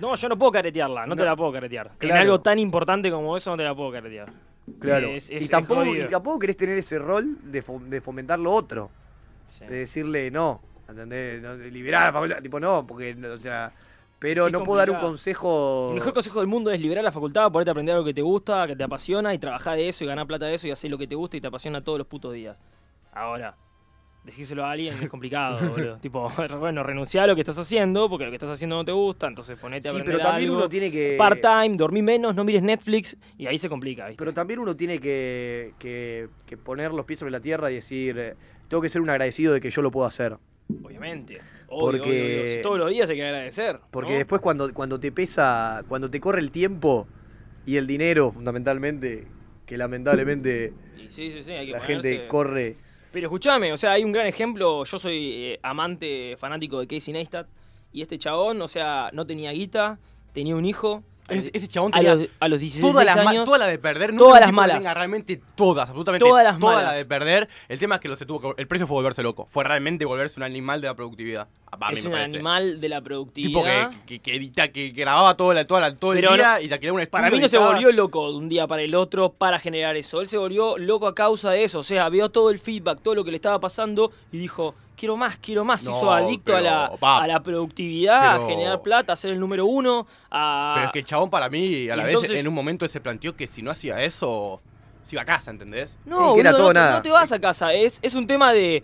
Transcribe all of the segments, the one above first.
No, yo no puedo caretearla, no, te la puedo caretear. En algo tan importante como eso no te la puedo caretear. Claro. Es- es- y, tampoco, y tampoco querés tener ese rol de, fo- de fomentar lo otro. Sí. De decirle no. ¿Entendés? No, liberar la facultad. Tipo, no, porque, o sea. Pero Sí, no puedo dar un consejo. El mejor consejo del mundo es liberar la facultad, ponerte a aprender algo que te gusta, que te apasiona y trabajar de eso y ganar plata de eso y hacer lo que te gusta y te apasiona todos los putos días. Ahora, decírselo a alguien es complicado, boludo. Tipo, bueno, renunciar a lo que estás haciendo porque lo que estás haciendo no te gusta, entonces ponete a Sí, aprender pero también algo. uno tiene que. Part-time, dormí menos, no mires Netflix y ahí se complica, ¿viste? Pero también uno tiene que, que- que poner los pies sobre la tierra y decir, eh, tengo que ser un agradecido de que yo lo puedo hacer. Obviamente. Obvio, Porque- obvio, obvio. Todos los días hay que agradecer. Porque ¿no? después cuando, cuando te pesa, cuando te corre el tiempo y el dinero, fundamentalmente, que lamentablemente sí, sí, sí, la ponerse- gente corre. Pero escúchame, o sea, hay un gran ejemplo. Yo soy eh, amante, fanático de Casey Neistat. Y este chabón, o sea, no tenía guita, tenía un hijo. Ese, ese chabón A los, a los 16 todas las, años. todas las de perder. No todas las tipo malas. tenga realmente todas, absolutamente Todas las todas malas. las de perder. El tema es que lo se tuvo que- el precio fue volverse loco. Fue realmente volverse un animal de la productividad. A mí es me un parece. animal de la Tipo productividad. que, que, que edita, que, grababa todo, la, toda la- todo el día y te un. Para mí no se volvió loco de un día para el otro para generar eso. Él se volvió loco a causa de eso. O sea, vio todo el feedback, todo lo que le estaba pasando y dijo, quiero más, quiero más. Se No, hizo adicto a la, a la productividad, pero- a generar plata, a ser el número uno. A... Pero es que el chabón para mí, a la vez, en un momento se planteó que si no hacía eso, se iba a casa, ¿entendés? No, Sí, que era boludo, todo no, nada. no te vas a casa. Es, es un tema de.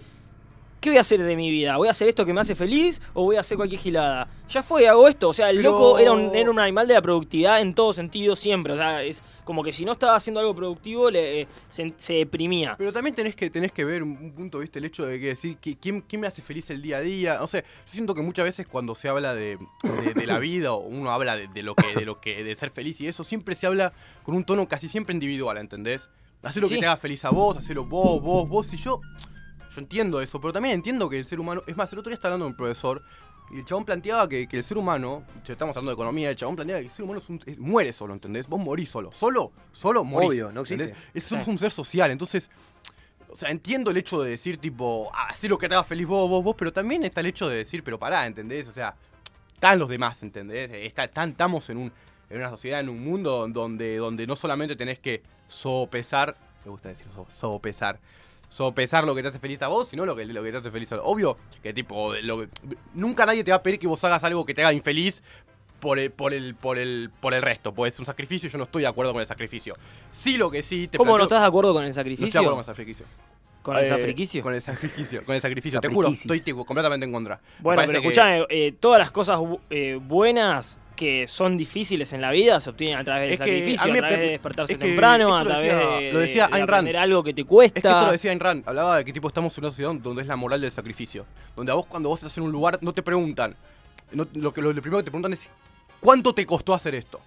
¿Qué voy a hacer de mi vida? ¿Voy a hacer esto que me hace feliz o voy a hacer cualquier gilada? Ya fue, hago esto. O sea, el Pero- loco era un, era un animal de la productividad en todo sentido siempre. O sea, es como que si no estaba haciendo algo productivo, le, eh, se, se deprimía. Pero también tenés que, tenés que ver un, un punto, ¿viste? El hecho de que decir, que, ¿quién, quién me hace feliz el día a día? No sé, yo siento que muchas veces cuando se habla de, de- de la vida o uno habla de, de lo que, de lo que, de ser feliz y eso, siempre se habla con un tono casi siempre individual, ¿entendés? Hacer lo Sí. que te haga feliz a vos, hacerlo vos, vos, vos y yo. Yo entiendo eso, pero también entiendo que el ser humano. Es más, el otro día estaba hablando con un profesor y el chabón planteaba que, que el ser humano, si estamos hablando de economía, el chabón planteaba que el ser humano es un- es- muere solo, ¿entendés? Vos morís solo. Solo, solo morís. Obvio, no existe. ¿entendés? Es, somos un ser social, entonces. O sea, entiendo el hecho de decir, tipo, ah, hacé lo que te haga feliz vos, vos, vos, pero también está el hecho de decir, pero pará, ¿entendés? O sea, están los demás, ¿entendés? Está, están- estamos en, un, en una sociedad, en un mundo donde, donde no solamente tenés que sopesar, me gusta decir so- sopesar, sopesar lo que te hace feliz a vos, sino lo que, lo que te hace feliz a Obvio que, tipo, lo que- nunca nadie te va a pedir que vos hagas algo que te haga infeliz por el, por el, por el, por el resto. Pues es un sacrificio yo no estoy de acuerdo con el sacrificio. Sí, lo que sí te ¿Cómo no estás de acuerdo con el no estoy de sacrificio? acuerdo con el sacrificio. ¿Con el Eh, sacrificio? Con el sacrificio, con el sacrificio. Te juro, estoy tipo, completamente en contra. Bueno, pero que- escuchame, eh, todas las cosas bu- eh, buenas que son difíciles en la vida se obtienen a través del Es que sacrificio, a a, mí me través de despertarse es que temprano, a través decía- de, lo decía de- de aprender algo que te cuesta. Es que esto lo decía Ayn Rand, hablaba de que tipo estamos en una sociedad donde es la moral del sacrificio. Donde a vos cuando vos estás en un lugar no te preguntan. no- lo, que, lo, lo primero que te preguntan es ¿cuánto te costó hacer esto?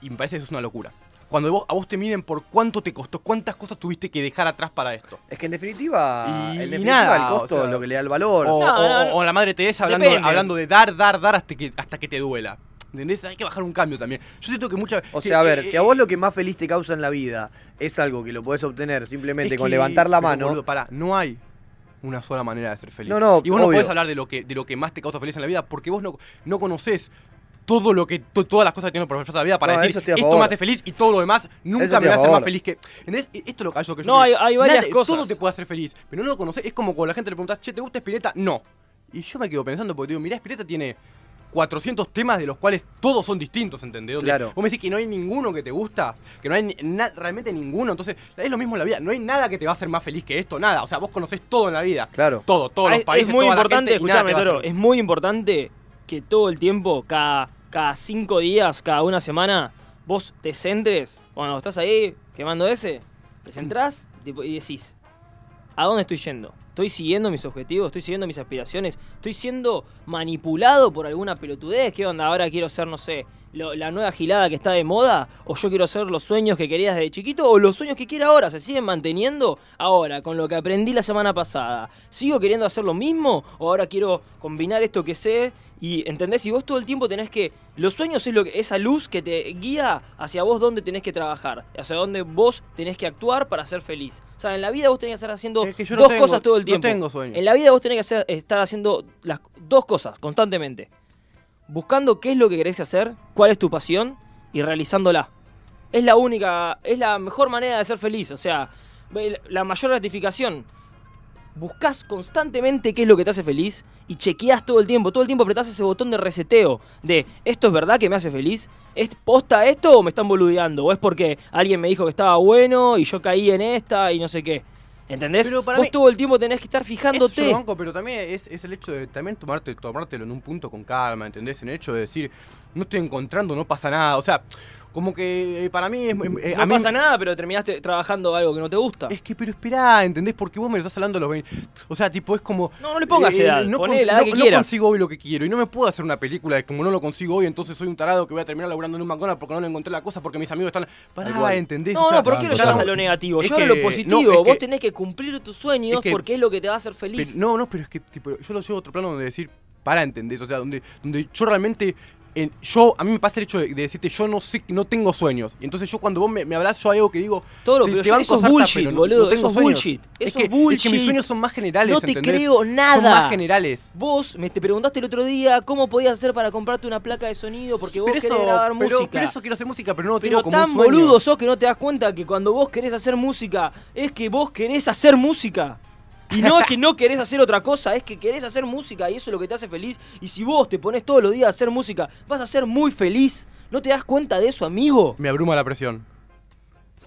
Y me parece que eso es una locura. Cuando vos- a vos te miden por cuánto te costó, cuántas cosas tuviste que dejar atrás para esto. Es que en definitiva, Y- en definitiva nada, el costo o sea, es lo que le da el valor. O, No, o- no, no. o la madre Teresa hablando, Depende. hablando de dar, dar, dar hasta que, hasta que te duela. ¿Entendés? Hay que bajar un cambio también. Yo siento que muchas O que- sea, a ver, eh, si a vos lo que más feliz te causa en la vida es algo que lo podés obtener simplemente con que- levantar la mano, boludo, pará, no hay una sola manera de ser feliz. No, no, y vos no podés hablar de lo que de lo que más te causa feliz en la vida porque vos no, no conocés todo lo que to- todas las cosas que tienen por la vida para No, decir esto favor. me hace feliz y todo lo demás nunca me va a hacer más feliz que ¿entendés? E- esto es lo que yo que yo No, hay- hay varias Nada- cosas. todo te puede hacer feliz pero no lo conocés es como cuando la gente le preguntas che ¿te gusta Spinetta? no y yo me quedo pensando porque digo mirá Spinetta tiene 400 temas de los cuales todos son distintos, ¿entendés? Donde Claro. Vos me decís que no hay ninguno que te gusta, que no hay na- realmente ninguno, entonces es lo mismo en la vida, no hay nada que te va a hacer más feliz que esto, nada, o sea, vos conocés todo en la vida, claro. todo, todos los países, es muy toda la importante, escúchame, Toro, es muy importante que todo el tiempo, cada, cada cinco días, cada una semana, vos te centres, cuando estás ahí quemando ese, te centrás y decís, ¿a dónde estoy yendo? ¿Estoy siguiendo mis objetivos? ¿Estoy siguiendo mis aspiraciones? ¿Estoy siendo manipulado por alguna pelotudez? ¿Qué onda? Ahora quiero ser, no sé, lo- la nueva gilada que está de moda, o yo quiero ser los sueños que querías desde chiquito, o los sueños que quiero ahora, ¿se siguen manteniendo ahora con lo que aprendí la semana pasada? ¿Sigo queriendo hacer lo mismo? ¿O ahora quiero combinar esto que sé? Y entendés, y vos todo el tiempo tenés que. Los sueños es lo que, esa luz que te guía hacia vos dónde tenés que trabajar, hacia dónde vos tenés que actuar para ser feliz. O sea, en la vida vos tenés que estar haciendo Es que no dos tengo- cosas todo el no tiempo. tengo sueños. En la vida vos tenés que hacer- estar haciendo las dos cosas constantemente. Buscando qué es lo que querés hacer, cuál es tu pasión y realizándola. Es la única, es la mejor manera de ser feliz, o sea, la mayor gratificación. Buscas constantemente qué es lo que te hace feliz y chequeas todo el tiempo, todo el tiempo apretás ese botón de reseteo de ¿esto es verdad que me hace feliz? ¿Es posta esto o me están boludeando? ¿O es porque alguien me dijo que estaba bueno y yo caí en esta y no sé qué? ¿Entendés? Pero para Vos mí- todo el tiempo tenés que estar Eso yo fijándote. lo banco, pero también es, es el hecho de también tomarte, tomártelo en un punto con calma, ¿entendés? En el hecho de decir, no estoy encontrando, no pasa nada. O sea, como que eh, para mí es. eh, no a mí- pasa nada, pero terminaste trabajando algo que no te gusta. Es que, pero esperá, ¿entendés? Porque vos me lo estás hablando a los 20. O sea, tipo, es como. No, no le pongas edad, no, poné con- la edad que no quieras. consigo hoy lo que quiero. Y no me puedo hacer una película de como no lo consigo hoy, entonces soy un tarado que voy a terminar laburando en un McDonald's porque no le encontré la cosa porque mis amigos están. Tal Pará, cual. ¿entendés? No, sea, no, ¿por qué lo ya llevas a lo negativo? es Yo a lo que- positivo. no, es Vos que- tenés que cumplir tus sueños es que- porque es lo que te va a hacer Pero- feliz. no, no, pero es que tipo, yo lo llevo a otro plano donde decir, para entender, o sea, donde, donde yo realmente, en- yo, a mí me pasa el hecho de, de decirte, yo no sé, no tengo sueños. Y entonces yo cuando vos me, me hablas, yo algo que digo, Todo lo te- pero te yo- eso es bullshit, pero no- boludo, no tengo eso sueños. bullshit, Es eso que, bullshit. Es que mis sueños son más generales, No te ¿entendés? creo nada. Son más generales. Vos me te preguntaste el otro día cómo podías hacer para comprarte una placa de sonido porque vos querés eso, grabar pero, música. pero eso quiero hacer música, pero no lo Pero tengo como tan un sueño. boludo sos que no te das cuenta que cuando vos querés hacer música es que vos querés hacer música. Y no es que no querés hacer otra cosa, es que querés hacer música y eso es lo que te hace feliz. Y si vos te pones todos los días a hacer música, vas a ser muy feliz. ¿No te das cuenta de eso, amigo? Me abruma la presión.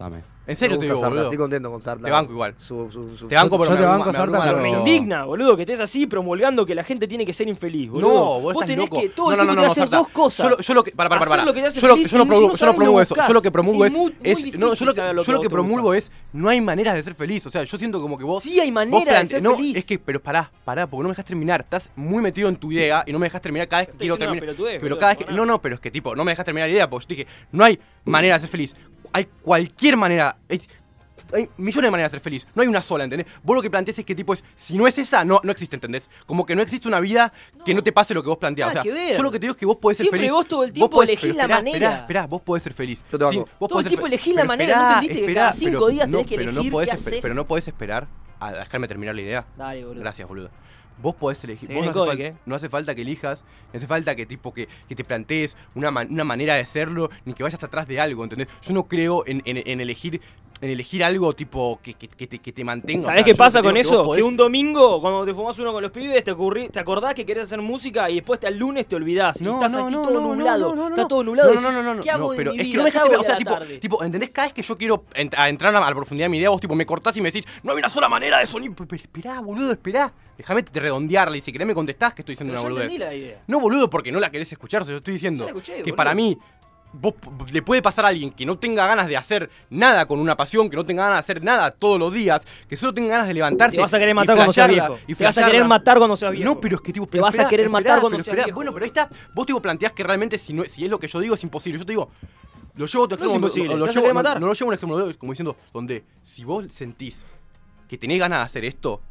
Same. En serio te digo, Sarta, boludo. Estoy contento con Sarta. Te banco igual. Su- su- su- Te banco, pero yo me te banco, me Sarta, pero- Me indigna, boludo, que estés así promulgando que la gente tiene que ser infeliz, boludo. No, vos, vos tenés loco. que todo no, el no, tiempo no, hacer Sarta. dos cosas. Yo lo, yo lo que, para, para, para, Hacer para. lo que te hace yo, lo, yo no y promulgo, no yo no sabes, promulgo lo eso. Yo lo que promulgo Es no, yo lo que, yo lo promulgo es, no hay maneras de ser feliz. O sea, yo siento como que vos. Sí hay vos manera de ser no, feliz. es que, pero pará, pará, porque no me dejas terminar. Estás muy metido en tu idea y no me dejas terminar cada vez que quiero terminar. Pero cada vez que. No, no, pero es que tipo, no me dejas terminar la idea, porque yo dije, no hay manera de ser feliz. Hay cualquier manera. Hay, hay millones de maneras de ser feliz. No hay una sola, ¿entendés? Vos lo que planteás es que tipo es, si no es esa, no, no existe, ¿entendés? Como que no existe una vida que no te pase lo que vos planteás. Nada o sea, que ver. yo lo que te digo es que vos podés ser Siempre feliz. vos todo el tiempo podés- elegís pero la manera. Esperá, esperá, vos podés ser feliz. Yo te banco. vos Todo el tiempo elegís la pero manera, ¿no esperá, entendiste que cada cinco pero días no, tenés que pero no elegir podés qué haces? Pero no podés esperar a dejarme terminar la idea. Dale, boludo. Gracias, boludo. Vos podés elegir. Vos no, hace eh. no hace falta que elijas, no hace falta que tipo que, que te plantees una, man- una manera de serlo, ni que vayas atrás de algo, ¿entendés? Yo no creo en, en- en elegir en elegir algo tipo que, que- que te, que te mantenga. o ¿Sabés sea, qué pasa con que eso? podés- Que un domingo, cuando te fumás uno con los pibes, te, ocurrí- te acordás que querés hacer música y después al lunes te olvidás. y No, estás no, así no, todo nublado. Está todo nublado. No, no, no, no, no, ¿Qué hago no, de pero mi es que no me ¿Qué dejaste o sea, tipo, tipo, ¿entendés? Cada vez que yo quiero ent- a entrar a la profundidad de mi idea, vos tipo me cortás y me decís, no hay una sola manera de sonido. Pero, pero esperá, boludo, esperá. Déjame redondearla y si querés me contestás que estoy diciendo Pero una boludez. la idea. No, boludo, porque no la querés escuchar. o Yo estoy diciendo escuché, que boludo. para mí, vos le puede pasar a alguien que no tenga ganas de hacer nada con una pasión, que no tenga ganas de hacer nada todos los días, que solo tenga ganas de levantarse. Te vas a querer matar cuando seas viejo. y Te vas a querer matar cuando seas viejo. No, pero es que tipo. Te vas a querer matar esperá, cuando seas viejo, Bueno, pero ahí está. Vos tipo planteás que realmente si, no, si es lo que yo digo es imposible. Yo te digo. Lo llevo a otro No es extremo, imposible, lo- a llevo- no- matar. No lo llevo a un extremo, como diciendo, donde si vos sentís que tenés ganas de hacer esto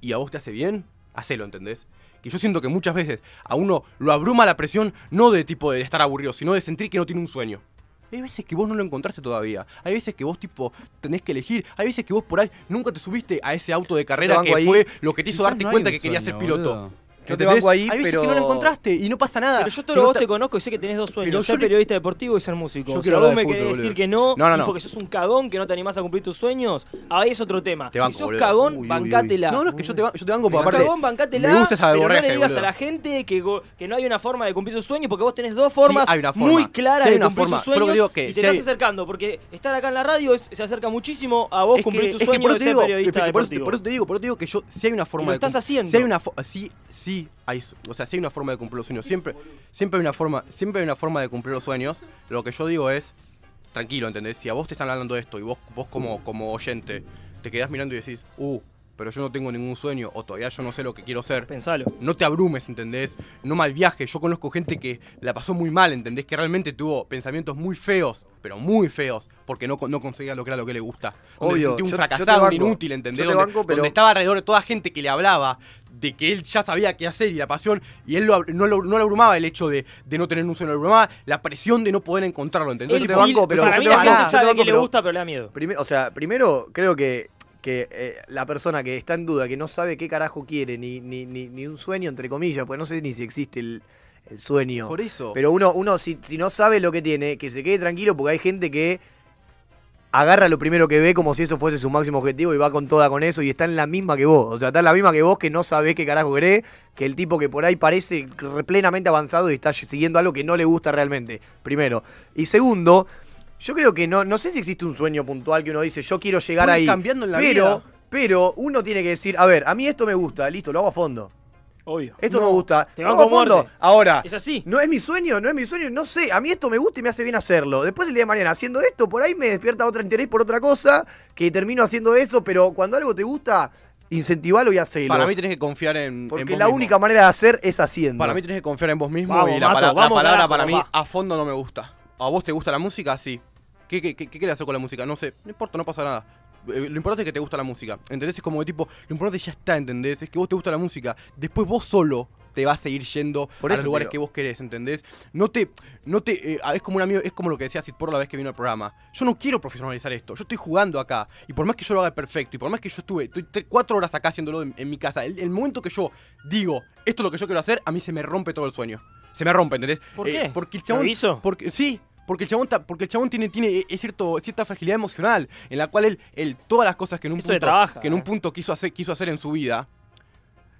y a vos te hace bien, hacelo, ¿entendés? Yo siento que muchas veces a uno lo abruma la presión, no de tipo de estar aburrido, sino de sentir que no tiene un sueño. Hay veces que vos no lo encontraste todavía. Hay veces que vos, tipo, tenés que elegir. Hay veces que vos por ahí nunca te subiste a ese auto de carrera que ahí. fue lo que te hizo Quizás darte no cuenta que querías ser piloto. boludo. Yo te banco ahí, Hay veces pero- que no lo encontraste y no pasa nada. Pero yo todo Que no vos te conozco y sé que tenés dos sueños. Pero yo ser periodista deportivo y ser músico. Yo o sea, quiero vos me querés decir que no, No, no, y porque sos un cagón que no te animás a cumplir tus sueños, ahí es otro tema. Te banco, si sos boludo. cagón, Uy, uy. No, no, es que yo te, yo te banco Si porque sos aparte. cagón, bancátela, me gusta esa pero no le digas boludo. a la gente que, que no hay una forma de cumplir sus sueños porque vos tenés dos formas Sí, hay una forma. muy claras Sí hay de cumplir forma. sus sueños y te si estás hay- acercando porque estar acá en la radio es- se acerca muchísimo a vos cumplir tus es que sueños por de eso ser digo- periodista es que por eso- deportivo. por eso te digo, por eso te digo que yo si hay una forma lo de estás haciendo. Si hay una fo- sí, sí hay, o sea, si hay una forma de cumplir los sueños, siempre siempre hay una forma, siempre hay una forma de cumplir los sueños. Lo que yo digo es tranquilo, ¿entendés? Si a vos te están hablando de esto y vos vos como como oyente te quedás mirando y decís, "Uh, pero yo no tengo ningún sueño o todavía yo no sé lo que quiero ser." Pensalo. no te abrumes, ¿entendés? No mal viajes. Yo conozco gente que la pasó muy mal, ¿entendés? Que realmente tuvo pensamientos muy feos, pero muy feos, porque no, no conseguía lo que era lo que le gusta. Donde Obvio, se un yo- fracasado, un inútil, ¿entendés? Yo te Donde, pero- donde estaba alrededor de toda gente que le hablaba de que él ya sabía qué hacer y la pasión, y él lo no, lo, no le abrumaba el hecho de, de no tener un sueño, le abrumaba la presión de no poder encontrarlo, ¿entendés? Él te sí- banco, pero para yo mí la gente sabe banco, que le gusta, pero le da miedo. Prime- o sea, primero creo que, que eh, la persona que está en duda, que no sabe qué carajo quiere, ni, ni, ni, ni un sueño, entre comillas, pues no sé ni si existe el, el sueño. Por eso. Pero uno, uno si, si no sabe lo que tiene, que se quede tranquilo porque hay gente que agarra lo primero que ve como si eso fuese su máximo objetivo y va con toda con eso y está en la misma que vos. O sea, está en la misma que vos que no sabés qué carajo querés, que el tipo que por ahí parece re- plenamente avanzado y está siguiendo algo que no le gusta realmente. Primero. Y segundo, yo creo que no, no sé si existe un sueño puntual que uno dice, yo quiero llegar ahí. cambiando en la pero, vida. pero uno tiene que decir, a ver, a mí esto me gusta, listo, lo hago a fondo. Obvio. Esto No, me gusta. te hago a fondo. Ahora, Es así. no es mi sueño, no es mi sueño, no sé. A mí esto me gusta y me hace bien hacerlo. Después el día de mañana haciendo esto, por ahí me despierta otro interés por otra cosa, que termino haciendo eso, pero cuando algo te gusta, incentivalo y hacelo. Para mí tenés que confiar en, en porque vos la mismo. única manera de hacer es haciendo. Para mí tenés que confiar en vos mismo Vamos, y la, Mato, pala- la vamos, palabra carajo, para mí a fondo no me gusta. ¿A vos te gusta la música? Sí. ¿Qué, qué, qué, qué querés hacer con la música? No sé. No importa, no pasa nada. Eh, Lo importante es que te gusta la música. ¿Entendés? Es como de tipo, lo importante ya está, ¿entendés? Es que vos te gusta la música. Después vos solo te vas a seguir yendo Por a los lugares digo. que vos querés, ¿entendés? No te, no te, eh, es como un amigo, es como lo que decía Sid por la vez que vino al programa. Yo no quiero profesionalizar esto, yo estoy jugando acá. Y por más que yo lo haga perfecto, y por más que yo estuve estoy cuatro horas acá haciéndolo en, en mi casa, el, el momento que yo digo, esto es lo que yo quiero hacer, a mí se me rompe todo el sueño. Se me rompe, ¿entendés? ¿Por Eh, qué? porque el ¿Lo chabón. hizo? Porque, sí, porque el chabón, ta- porque el chabón tiene, tiene eh, cierto, cierta fragilidad emocional, en la cual él, él todas las cosas que en un punto, trabaja, que en un eh. punto quiso hacer, quiso hacer en su vida,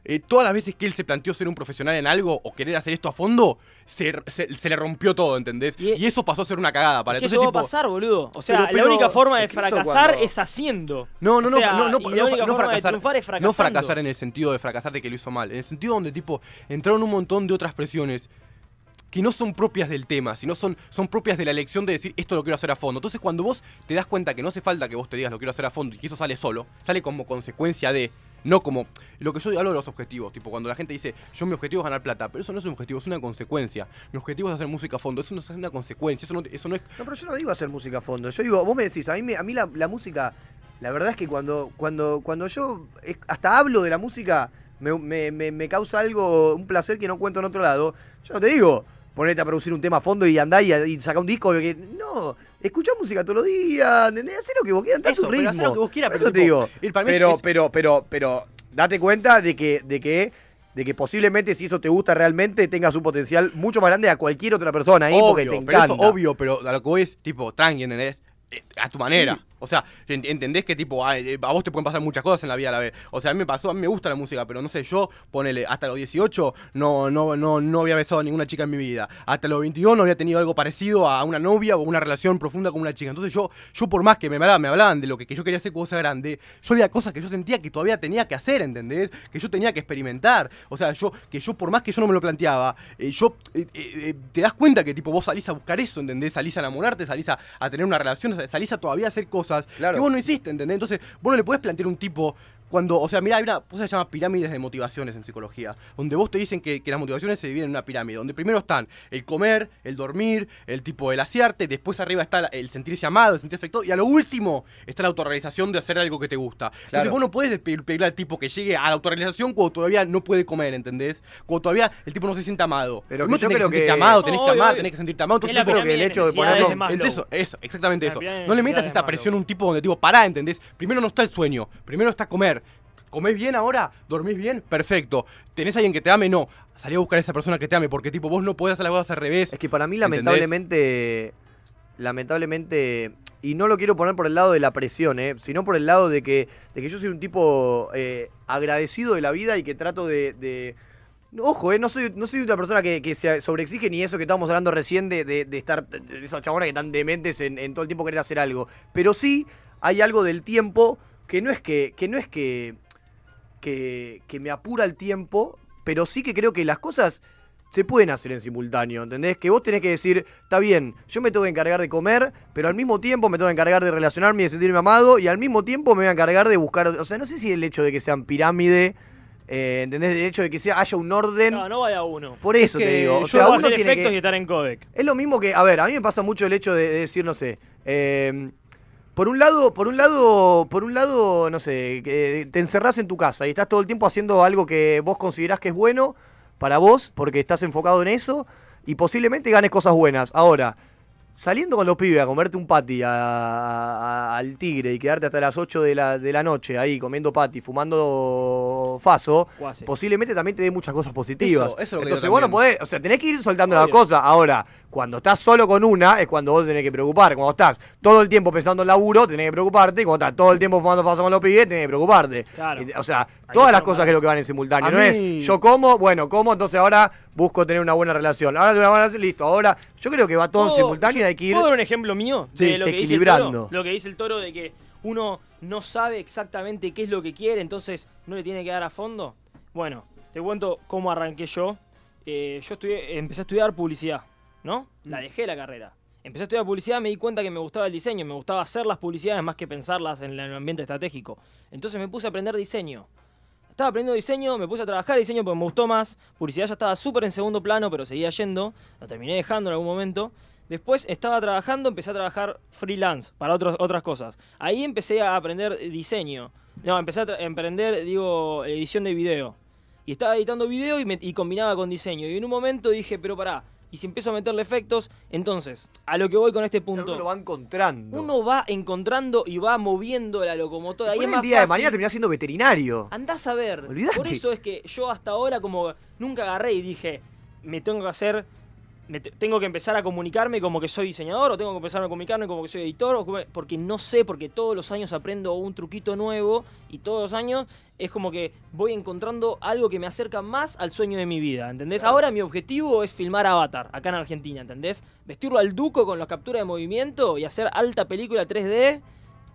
eh, todas las veces que él se planteó ser un profesional en algo o querer hacer esto a fondo, se, se- se le rompió todo, ¿entendés? Y- Y, eso pasó a ser una cagada para Es que Entonces, eso va a pasar, boludo. O sea, Pero- pero- la única forma de es fracasar cuando- es haciendo. No, no, O no, sea, no, no, no, la única no forma de fracasar. es No fracasar en el sentido de fracasar de que lo hizo mal. En el sentido donde, tipo, entraron un montón de otras presiones que no son propias del tema, sino son, son propias de la elección de decir esto lo quiero hacer a fondo. Entonces, cuando vos te das cuenta que no hace falta que vos te digas lo quiero hacer a fondo y que eso sale solo, sale como consecuencia de. No como. Lo que yo hablo de los objetivos, tipo, cuando la gente dice, yo mi objetivo es ganar plata, pero eso no es un objetivo, es una consecuencia. Mi objetivo es hacer música a fondo, eso no es una consecuencia, eso no, eso no es. No, pero yo no digo hacer música a fondo. Yo digo, vos me decís, a mí, me- a mí la, música, la verdad es que cuando, cuando, cuando yo hasta hablo de la música, me, me- me- causa algo, un placer que no encuentro en otro lado. Yo no te digo, ponete a producir un tema a fondo y andá y, y saca un disco. que- no, escuchá música todos los días, ¿entendés? Hacé lo que vos quieras, a tu Eso, pero ritmo. hacé lo que vos quieras, pero eso te tipo, digo. el- Pero, es- pero, pero, pero, date cuenta de que, de que, de que posiblemente si eso te gusta realmente tenga su potencial mucho más grande a cualquier otra persona ahí porque te Obvio, encanta. pero eso obvio, pero a lo que voy es, tipo, tranqui, ¿entendés? A tu manera. O sea, ent- entendés que tipo, a, eh, a vos te pueden pasar muchas cosas en la vida a la vez. O sea, a mí me pasó, a mí me gusta la música, pero no sé, yo, ponele, hasta los 18 no, no, no, no había besado a ninguna chica en mi vida. Hasta los 22 no había tenido algo parecido a una novia o una relación profunda con una chica. Entonces yo, yo por más que me hablaban, me hablaban de lo que, que yo quería hacer cuando sea grande, yo había cosas que yo sentía que todavía tenía que hacer, ¿entendés? Que yo tenía que experimentar. O sea, yo, que yo por más que yo no me lo planteaba, eh, yo, eh, te das cuenta que tipo vos salís a buscar eso, ¿entendés? Salís a enamorarte, salís a, a tener una relación, salís a todavía hacer cosas Claro. que vos no hiciste, ¿entendés? Entonces, vos no le podés plantear un tipo cuando, o sea, mira, hay una cosa que se llama pirámides de motivaciones en psicología, donde vos te dicen que, que las motivaciones se dividen en una pirámide, donde primero están el comer, el dormir, el tipo el asearte, después arriba está el sentirse amado, el sentirse afectado, y a lo último está la autorrealización de hacer algo que te gusta. Entonces Claro. vos no puedes pe- pedirle al tipo que llegue a la autorrealización cuando todavía no puede comer, ¿entendés? Cuando todavía el tipo no se siente amado. Pero no tenés creo que sentirte que- amado, tenés que amar, tenés que sentirte amado. Es Entonces creo que el hecho de ponerlo- entonces, eso, exactamente eso. pirámide de No le metas esta presión a un tipo donde, tipo, pará, ¿entendés? Primero no está el sueño, primero está comer. ¿Comés bien ahora? ¿Dormís bien? Perfecto. ¿Tenés alguien que te ame? No. Salí a buscar a esa persona que te ame, porque tipo, vos no podés hacer las cosas al revés. Es que para mí, ¿Entendés? lamentablemente, lamentablemente, y no lo quiero poner por el lado de la presión, ¿eh? sino por el lado de que, de que yo soy un tipo eh, agradecido de la vida y que trato de... Ojo, eh, no soy, no soy una persona que, que se sobreexige ni eso que estábamos hablando recién de, de- de estar, de esas chabonas que están dementes en, en todo el tiempo querer hacer algo. Pero sí hay algo del tiempo que no es que, que no es que, que, que me apura el tiempo, pero sí que creo que las cosas se pueden hacer en simultáneo, ¿entendés? Que vos tenés que decir, está bien, yo me tengo que encargar de comer, pero al mismo tiempo me tengo que encargar de relacionarme y de sentirme amado, y al mismo tiempo me voy a encargar de buscar, o sea, no sé si el hecho de que sean pirámide, eh, ¿entendés? El hecho de que sea, haya un orden, No, no vaya uno. por eso que te digo, o yo sea, a uno hacer tiene efectos que- y estar en Codec. es lo mismo que, a ver, a mí me pasa mucho el hecho de, de decir, no sé, eh, por un lado, por un lado, por un lado, no sé, te encerrás en tu casa y estás todo el tiempo haciendo algo que vos considerás que es bueno para vos, porque estás enfocado en eso, y posiblemente ganes cosas buenas. Ahora, saliendo con los pibes a comerte un patty a- a- al tigre y quedarte hasta las 8 de la, de la noche ahí comiendo patty, fumando faso, posiblemente también te dé muchas cosas positivas. Eso- eso es lo que Entonces vos no podés, o sea, tenés que ir soltando las cosas. Ahora, cuando estás solo con una, es cuando vos tenés que preocupar. Cuando estás todo el tiempo pensando en laburo, tenés que preocuparte. Y cuando estás todo el tiempo fumando faso con los pibes, tenés que preocuparte. Claro. O sea, que todas las ser un cosas creo que van en simultáneo. No es yo como, bueno, como, entonces ahora busco tener una buena relación. Ahora tengo una buena relación, listo. Ahora, yo creo que va todo en ¿Puedo- simultáneo hay que ir. ¿Puedo dar un ejemplo mío de Sí, lo que dice el equilibrando. toro? Lo que dice el toro de que uno no sabe exactamente qué es lo que quiere, entonces no le tiene que dar a fondo. Bueno, te cuento cómo arranqué yo. Eh, yo estudié- empecé a estudiar publicidad, ¿no? Mm. La dejé la carrera. Empecé a estudiar publicidad, me di cuenta que me gustaba el diseño, me gustaba hacer las publicidades más que pensarlas en el ambiente estratégico. Entonces me puse a aprender diseño. Estaba aprendiendo diseño, me puse a trabajar diseño porque me gustó más. Publicidad ya estaba súper en segundo plano, pero seguía yendo. Lo terminé dejando en algún momento. Después estaba trabajando, empecé a trabajar freelance para otros, otras cosas. Ahí empecé a aprender diseño. No, empecé a emprender, digo, edición de video. Y estaba editando video y, me- y combinaba con diseño. Y en un momento dije, pero pará, y si empiezo a meterle efectos, entonces, a lo que voy con este Uno punto. lo va encontrando. Uno va encontrando y va moviendo la locomotora. Ahí Por es más el día de mañana terminás siendo veterinario. Andás a ver. Por eso es que yo hasta ahora como nunca agarré y dije, me tengo que hacer, me tengo que empezar a comunicarme como que soy diseñador o tengo que empezar a comunicarme como que soy editor, o como- porque no sé, porque todos los años aprendo un truquito nuevo y todos los años es como que voy encontrando algo que me acerca más al sueño de mi vida, ¿entendés? Ahora mi objetivo es filmar Avatar acá en Argentina, ¿entendés? Vestirlo al duco con la captura de movimiento y hacer alta película 3D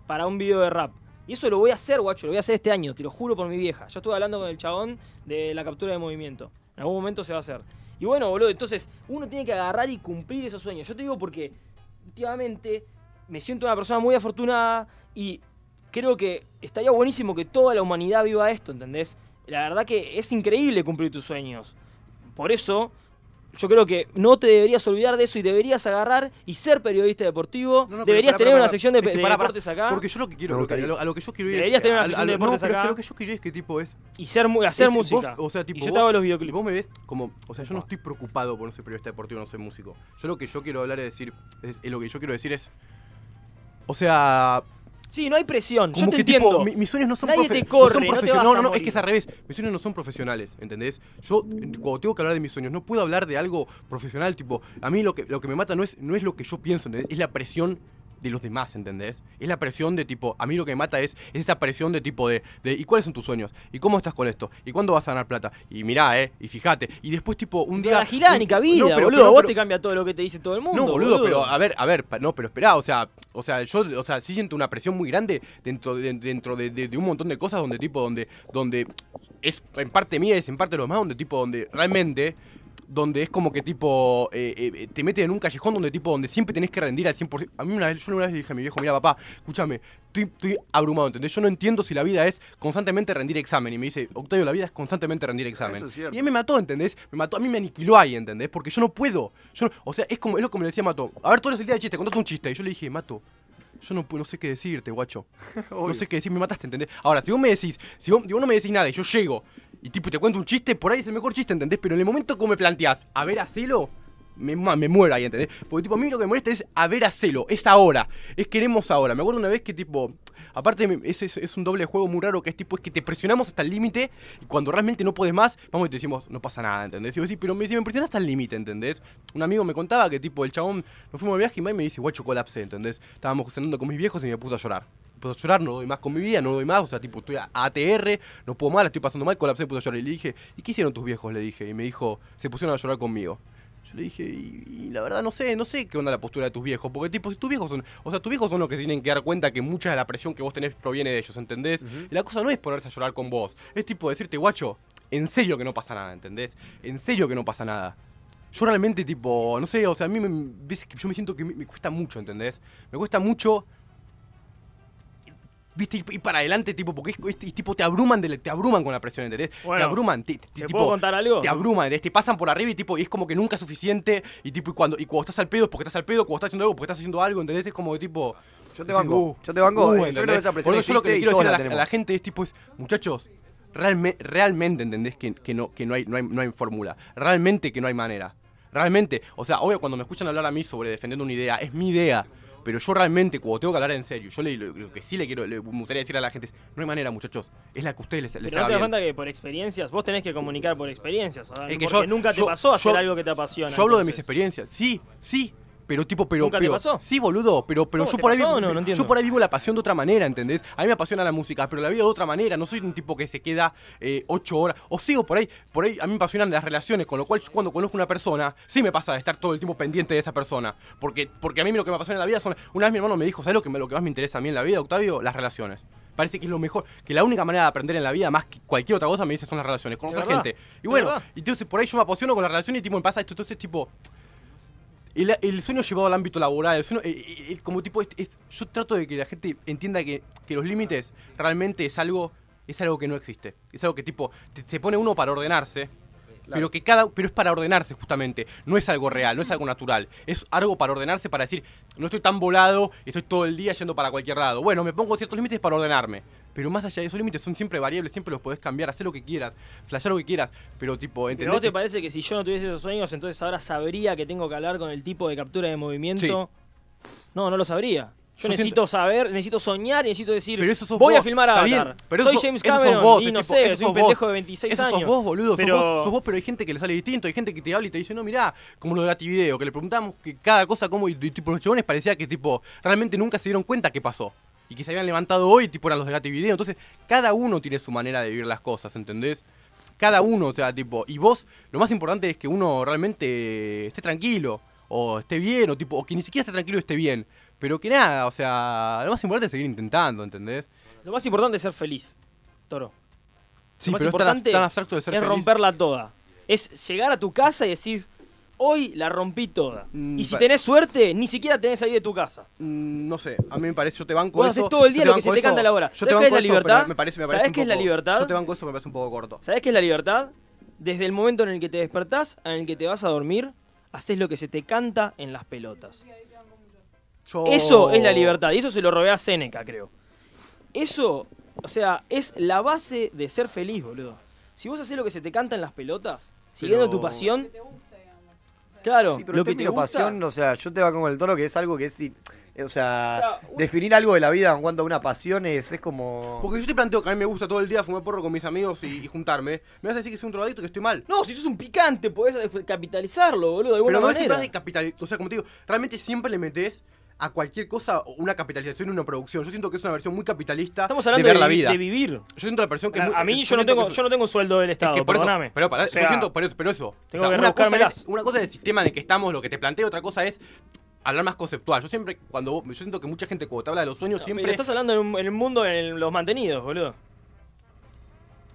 para un video de rap. Y eso lo voy a hacer, guacho, lo voy a hacer este año, te lo juro por mi vieja. Ya estuve hablando con el chabón de la captura de movimiento. En algún momento se va a hacer. Y bueno, boludo, entonces uno tiene que agarrar y cumplir esos sueños. Yo te digo porque últimamente me siento una persona muy afortunada y creo que estaría buenísimo que toda la humanidad viva esto, ¿entendés? La verdad que es increíble cumplir tus sueños. Por eso, yo creo que no te deberías olvidar de eso y deberías agarrar y ser periodista deportivo. No, no, deberías tener una sección de, Es que de pará, deportes acá Porque yo lo que quiero, que- a lo, que yo quiero ir Deberías es, tener una a- a- sección de no, deportes pero es que acá. lo que yo quiero es que tipo es y ser, hacer es- vos, música. o sea, tipo, y yo vos- te hago los videoclips. vos me ves como, o sea, yo no estoy preocupado por no ser periodista deportivo, no ser músico. Yo lo que yo quiero hablar es decir, es, es lo que yo quiero decir es, o sea, Sí, no hay presión. como yo te que entiendo. tipo, mi- mis sueños no son, Nadie profe- te corre, son no te profesio- vas no, no, no, es que es al revés. Mis sueños no son profesionales, ¿entendés? Yo cuando tengo que hablar de mis sueños no puedo hablar de algo profesional, tipo, a mí lo que lo que me mata no es no es lo que yo pienso, ¿entendés? Es la presión de los demás, ¿entendés? Es la presión de tipo, a mí lo que me mata es, es esa presión de tipo de, de, ¿y cuáles son tus sueños? ¿Y cómo estás con esto? ¿Y cuándo vas a ganar plata? Y mirá, eh, y fíjate. Y después tipo un día... la ni cabida, No, pero- boludo. pero- Vos te cambia todo lo que te dice todo el mundo. no, boludo, pero a ver, a ver, no, pero espera, o sea, o sea, yo, o sea, sí siento una presión muy grande dentro de, dentro de, un montón de cosas donde tipo, donde, donde es en parte mía, es en parte de los demás, donde tipo, donde realmente, donde es como que tipo, eh, eh, te meten en un callejón donde tipo, donde siempre tenés que rendir al 100%. A mí una vez, yo una vez le dije a mi viejo, mira papá, escúchame, estoy, estoy abrumado, ¿entendés? Yo no entiendo si la vida es constantemente rendir examen. Y me dice, Octavio, la vida es constantemente rendir examen. Eso es cierto. y él me mató, ¿entendés? Me mató, a mí me aniquiló ahí, ¿entendés? Porque yo no puedo. Yo no- o sea, es como, es lo que me decía Mato. A ver, tú eres el día de chiste, contate un chiste. Y yo le dije, Mato, yo no, no sé qué decirte, guacho. No sé qué decir, me mataste, ¿entendés? Ahora, si vos me decís, si vos, si vos no me decís nada y yo llego y tipo te cuento un chiste, por ahí es el mejor chiste, ¿entendés? Pero en el momento que me planteás, a ver, hacelo, me, me muero ahí, ¿entendés? Porque tipo, a mí lo que me molesta es a ver, hacelo, es ahora, es queremos ahora. Me acuerdo una vez que tipo, aparte es, es, es un doble juego muy raro que es tipo, es que te presionamos hasta el límite y cuando realmente no puedes más, vamos y te decimos, no pasa nada, ¿entendés? Y pero me, si me hasta el límite, ¿entendés? Un amigo me contaba que tipo, el chabón, nos fuimos de viaje y me dice, guacho, colapsé, ¿entendés? Estábamos cenando con mis viejos y me puse a llorar. Puse a llorar, no doy más con mi vida, no doy más, o sea, tipo, estoy a ATR, no puedo más, la estoy pasando mal, colapsé, puse a llorar. Y le dije, ¿y qué hicieron tus viejos? Le dije, y me dijo, se pusieron a llorar conmigo. Yo le dije, y, y la verdad no sé, no sé qué onda la postura de tus viejos, porque tipo, si tus viejos son, o sea, tus viejos son los que tienen que dar cuenta que mucha de la presión que vos tenés proviene de ellos, ¿entendés? Y la cosa no es ponerse a llorar con vos, es tipo decirte, guacho, en serio que no pasa nada, ¿entendés? En serio que no pasa nada. Yo realmente, tipo, no sé, o sea, a mí me, que yo me siento que me, me cuesta mucho, ¿entendés? Me cuesta mucho viste, ir para adelante, tipo, porque es, es- es tipo, te abruman, de la- te abruman con la presión, ¿entendés? Bueno, te abruman, te, te- ¿te tipo, puedo contar algo? Te abruman, ¿entendés? Te pasan por arriba y tipo, y es como que nunca es suficiente, y tipo, y cuando, y cuando estás al pedo es porque estás al pedo, cuando estás haciendo algo porque estás haciendo algo, ¿entendés? Es como que tipo... Yo te banco, uh, yo te banco, uh, eh, yo creo que ¿entendés? esa presión Por eso yo lo que le existe y quiero todos decir a la la, a tenemos. la gente es tipo, es, muchachos, realme- realmente entendés que, que no, que no hay, no hay, no hay fórmula, realmente que no hay manera. Realmente, o sea, obvio cuando me escuchan hablar a mí sobre defendiendo una idea, es mi idea. Pero yo realmente, cuando tengo que hablar en serio, yo le, lo, lo que sí le quiero, le, gustaría decir a la gente es, no hay manera, muchachos, es la que a ustedes les, les Pero no te das cuenta que por experiencias, vos tenés que comunicar por experiencias, que porque yo- nunca te yo- pasó hacer yo- algo que te apasiona. Yo hablo de mis experiencias, sí, sí. Pero tipo, pero, ¿Nunca te pero- pasó? sí, boludo, pero, pero ¿Cómo, yo por ahí vivo- no? No yo por ahí vivo la pasión de otra manera, ¿entendés? A mí me apasiona la música, pero la vida de otra manera. No soy un tipo que se queda eh, ocho horas. O sigo por ahí, por ahí a mí me apasionan las relaciones, con lo cual yo cuando conozco una persona, sí me pasa de estar todo el tiempo pendiente de esa persona. Porque, porque a mí lo que me apasiona en la vida son. Una vez mi hermano me dijo, ¿sabes lo que, lo que más me interesa a mí en la vida, Octavio? Las relaciones. Parece que es lo mejor, que la única manera de aprender en la vida, más que cualquier otra cosa, me dice son las relaciones, con otra gente. Y bueno, y entonces por ahí yo me apasiono con las relaciones y tipo me pasa esto, entonces tipo, el, el sueño llevado al ámbito laboral, el sueño, eh, eh, eh, como tipo, es- es- yo trato de que la gente entienda que, que los límites realmente es algo, es algo que no existe. Es algo que tipo, te- se pone uno para ordenarse, pero que cada, pero es para ordenarse justamente. No es algo real, no es algo natural. Es algo para ordenarse, para decir, no estoy tan volado, estoy todo el día yendo para cualquier lado. Bueno, me pongo ciertos límites para ordenarme. Pero más allá de esos límites son siempre variables, siempre los podés cambiar, hacer lo que quieras, flashear lo que quieras. Pero tipo, ¿Pero a ¿entendés? vos te parece que si yo no tuviese esos sueños, entonces ahora sabría que tengo que hablar con el tipo de captura de movimiento? No, no lo sabría. Yo, Yo necesito saber, necesito soñar, necesito decir, Pero eso sos voy vos, a filmar Avatar. bien, pero soy eso- James Cameron vos, y no tipo, sé, soy un vos. pendejo de 26 Eso años. sos vos, boludo. Pero... Sos, vos, sos vos, pero hay gente que le sale distinto. Hay gente que te habla y te dice, no, mirá, como lo de Gati Video, que le preguntamos que cada cosa, como, y, y, tipo, los chabones parecía que, tipo, realmente nunca se dieron cuenta qué pasó. Y que se habían levantado hoy, tipo, eran los de Gati Video. Entonces, cada uno tiene su manera de vivir las cosas, ¿entendés? Cada uno, o sea, tipo, y vos, lo más importante es que uno realmente esté tranquilo, o esté bien, o tipo, o que ni siquiera esté tranquilo y esté bien. Pero que nada, o sea, lo más importante es seguir intentando, ¿entendés? Lo más importante es ser feliz, Toro. Sí, lo más pero es tan, importante tan abstracto de ser es feliz. romperla toda. Es llegar a tu casa y decir, hoy la rompí toda. Mm, y si tenés suerte, ni siquiera tenés ahí de tu casa. Mm, no sé, a mí me parece, yo te banco Vos eso. haces todo el día lo que se te canta la hora. Yo ¿Sabés qué es la libertad? Me parece, me ¿Sabés parece un qué es la libertad? Yo te banco eso, me parece un poco corto. ¿Sabés qué es la libertad? Desde el momento en el que te despertás, en el que te vas a dormir, haces lo que se te canta en las pelotas. Yo- Eso es la libertad. Y eso se lo robé a Seneca, creo. Eso, o sea, es la base de ser feliz, boludo. Si vos haces lo que se te canta en las pelotas, siguiendo tu pasión. Claro, Sí, pero lo que te gusta. pasión, o sea, yo te va con el toro que es algo que es. O sea, O sea, un- definir algo de la vida en cuanto a una pasión es, es como. Porque yo te planteo que a mí me gusta todo el día fumar porro con mis amigos y, y juntarme. Me vas a decir que soy un drogadicto que estoy mal. No, si sos un picante, podés capitalizarlo, boludo, de alguna Pero no es manera. más de capital. O sea, como te digo, realmente siempre le metes a cualquier cosa una capitalización y una producción. Yo siento que es una versión muy capitalista Estamos de hablando ver de, la vi- vida. de vivir. Yo siento la versión que es muy- a mí yo no tengo yo no tengo un sueldo del Es Estado, que por eso, perdóname. pero para, O sea, yo siento, pero, pero eso. tengo o sea, que una, cosa es, una cosa es el sistema en el que estamos, lo que te planteo, otra cosa es hablar más conceptual. Yo siempre, cuando yo siento que mucha gente cuando te habla de los sueños, Pero siempre. estás hablando en, un- en el mundo en los mantenidos, boludo.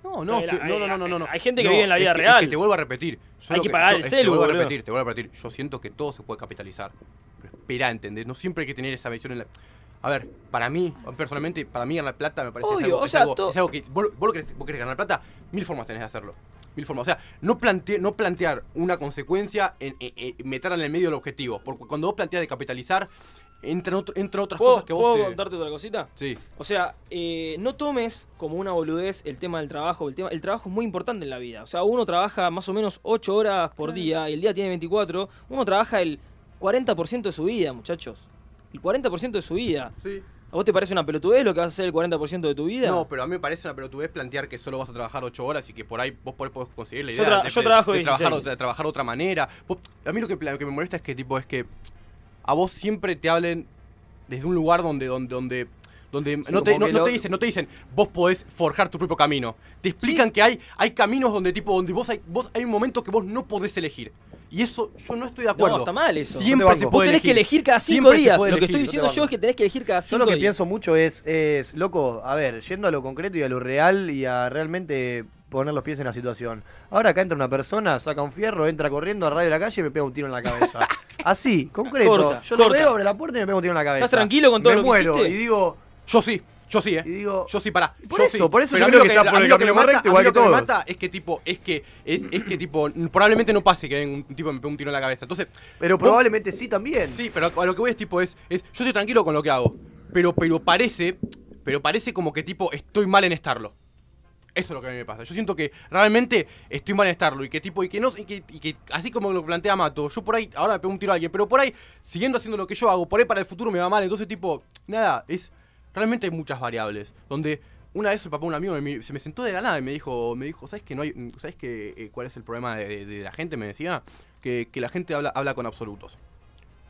No, no, que- no, no, no, no, no, no. hay gente que No, vive en la es vida es real. que te vuelvo a repetir. Hay que pagar el yo- celu, Te vuelvo a repetir, te vuelvo a repetir. Yo siento que todo se puede capitalizar. Pero espera, ¿entendés? No siempre hay que tener esa visión en la. A ver, para mí, personalmente, para mí ganar plata me parece Obvio, algo, o es sea, algo- es algo que. Vos, vos lo querés, vos querés ganar plata, mil formas tenés de hacerlo. Mil formas. O sea, no, plante, no plantear una consecuencia en, en- en meterla en el medio del objetivo. Porque cuando vos planteas de capitalizar, entran, otro- entran otras ¿Puedo, cosas que vos. puedo te- contarte otra cosita? Sí. O sea, eh, no tomes como una boludez el tema del trabajo. El, tema, el trabajo es muy importante en la vida. O sea, uno trabaja más o menos 8 horas por día y el día tiene 24. Uno trabaja el 40% de su vida, muchachos. El 40% de su vida. Sí. ¿A vos te parece una pelotudez lo que vas a hacer el 40% de tu vida? No, pero a mí me parece una pelotudez plantear que solo vas a trabajar 8 horas y que por ahí vos podés, podés conseguir la Yo idea tra- de, yo trabajo de trabajar, 16. de trabajar de otra manera. A mí lo que, lo que me molesta es que tipo es que a vos siempre te hablen desde un lugar donde donde donde donde no, te, no, te dicen, no te dicen, vos podés forjar tu propio camino. Te explican que hay, hay caminos donde tipo, donde vos hay, vos hay un momento que vos no podés elegir. Y eso yo no estoy de acuerdo. No, está mal eso. Siempre se. Vos tenés que elegir cada 5 Siempre se días. Lo que estoy diciendo yo es que tenés que elegir cada 5 Yo lo que días. pienso mucho es, es, loco, a ver, yendo a lo concreto y a lo real y a realmente poner los pies en la situación. Ahora acá entra una persona, saca un fierro, entra corriendo a radio de la calle y me pega un tiro en la cabeza. Así, concreto. Corta, Yo lo veo, abre la puerta y me pega un tiro en la cabeza. tranquilo con todo me lo que muero hiciste? y digo, Yo sí, yo sí, eh. y digo, Yo sí, pará. Por yo eso, sí. por eso Pero yo creo que está por el me camino mata- lo que me es que tipo, es que, es, es que tipo, probablemente no pase que venga un tipo me pegue un tiro en la cabeza. Entonces, pero vos- probablemente sí también. Sí, pero a lo que voy es tipo es, es yo estoy tranquilo con lo que hago. Pero, pero parece, pero parece como que tipo estoy mal en estarlo. Eso es lo que a mí me pasa. Yo siento que realmente estoy mal en estarlo y que tipo, y que no, y que, y que así como lo plantea Mato, yo por ahí, ahora me pego un tiro a alguien, pero por ahí, siguiendo haciendo lo que yo hago, por ahí para el futuro me va mal. Entonces, tipo, nada, es. Realmente hay muchas variables. Donde una vez el papá de un amigo me- se me sentó de la nada y me dijo, me dijo, ¿sabes que no hay, ¿sabes que, eh, cuál es el problema de, de la gente? Me decía, que, que la gente habla, habla con absolutos.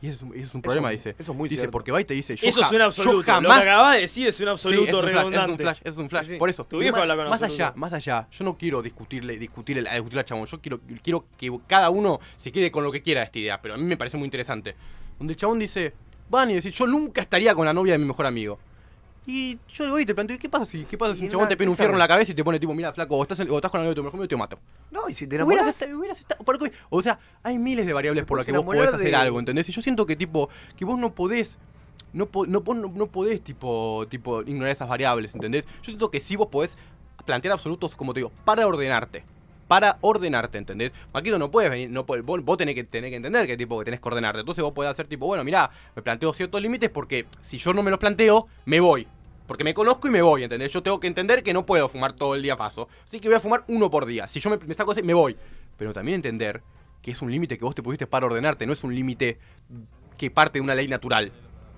Y ese es un, es un problema, dice. eso es muy dice, cierto. porque va y te dice, yo Eso es un yo absoluto. Lo que jamás acabas de decir es un Sí, absoluto es un flash, redundante. es un flash, es un flash. Sí, sí. Por eso. Tu viejo Más- habla con más absoluto. allá, más allá, yo no quiero discutirle, discutirle, a discutir al chabón. Yo quiero, quiero que cada uno se quede con lo que quiera de esta idea, pero a mí me parece muy interesante. Donde el chabón dice, van y decís, yo nunca estaría con la novia de mi mejor amigo. Y yo voy y te planteo, ¿qué pasa si, qué pasa si un chabón te pone un fierro en la cabeza y te pone tipo, mira, flaco, o estás, en- o estás con la novia de tu mejor amigo y te mato? No, y si te Hubieras enamoras. estado- hubieras ¿por qué? O sea, hay miles de variables por las que vos podés hacer de- algo, ¿entendés? Y yo siento que tipo, que vos no podés, no, po- no, po- no, no podés tipo, tipo, ignorar esas variables, ¿entendés? Yo siento que sí vos podés plantear absolutos, como te digo, para ordenarte. Para ordenarte, ¿entendés? Maquito no puedes venir, no puede- vos, vos tenés, que, tenés que entender que tipo que tenés que ordenarte. Entonces vos podés hacer tipo, bueno, mirá, me planteo ciertos límites porque si yo no me los planteo, me voy. Porque me conozco y me voy, ¿entendés? Yo tengo que entender que no puedo fumar todo el día paso. Así que voy a fumar uno por día. Si yo me, me saco ese, me voy. Pero también entender que es un límite que vos te pusiste para ordenarte, no es un límite que parte de una ley natural.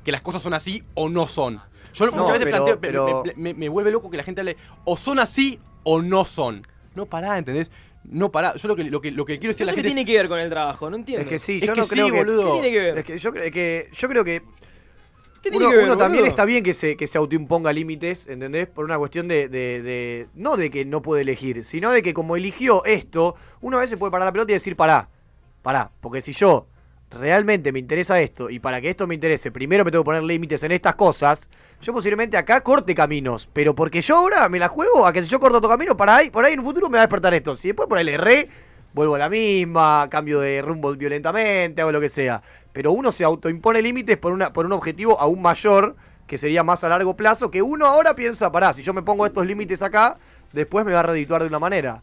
Que las cosas son así o no son. Yo No, muchas veces pero- planteo, pero- me, me- me vuelve loco que la gente hable o son así o no son. No pará, ¿entendés? No pará. Yo lo que, lo que, lo que quiero decir a ¿Eso la qué tiene que ver con el trabajo? No entiendo. Es que sí, es yo que no sí, creo que. boludo. ¿Qué tiene que ver? Es que yo, creo que yo creo que ¿Qué tiene uno, que ver, uno también está bien que se, que se autoimponga límites, ¿entendés? Por una cuestión de, de- de- No de que no puede elegir, sino de que como eligió esto, uno a veces puede parar la pelota y decir, pará, pará, porque si yo realmente me interesa esto y para que esto me interese, primero me tengo que poner límites en estas cosas, yo posiblemente acá corte caminos, pero porque yo ahora me la juego a que si yo corto otro camino, para ahí, por ahí en un futuro me va a despertar esto. Si después por le erré, vuelvo a la misma, cambio de rumbo violentamente, hago lo que sea. Pero uno se autoimpone límites por, una, por un objetivo aún mayor, que sería más a largo plazo, que uno ahora piensa, pará, si yo me pongo estos límites acá, después me va a redituar de una manera.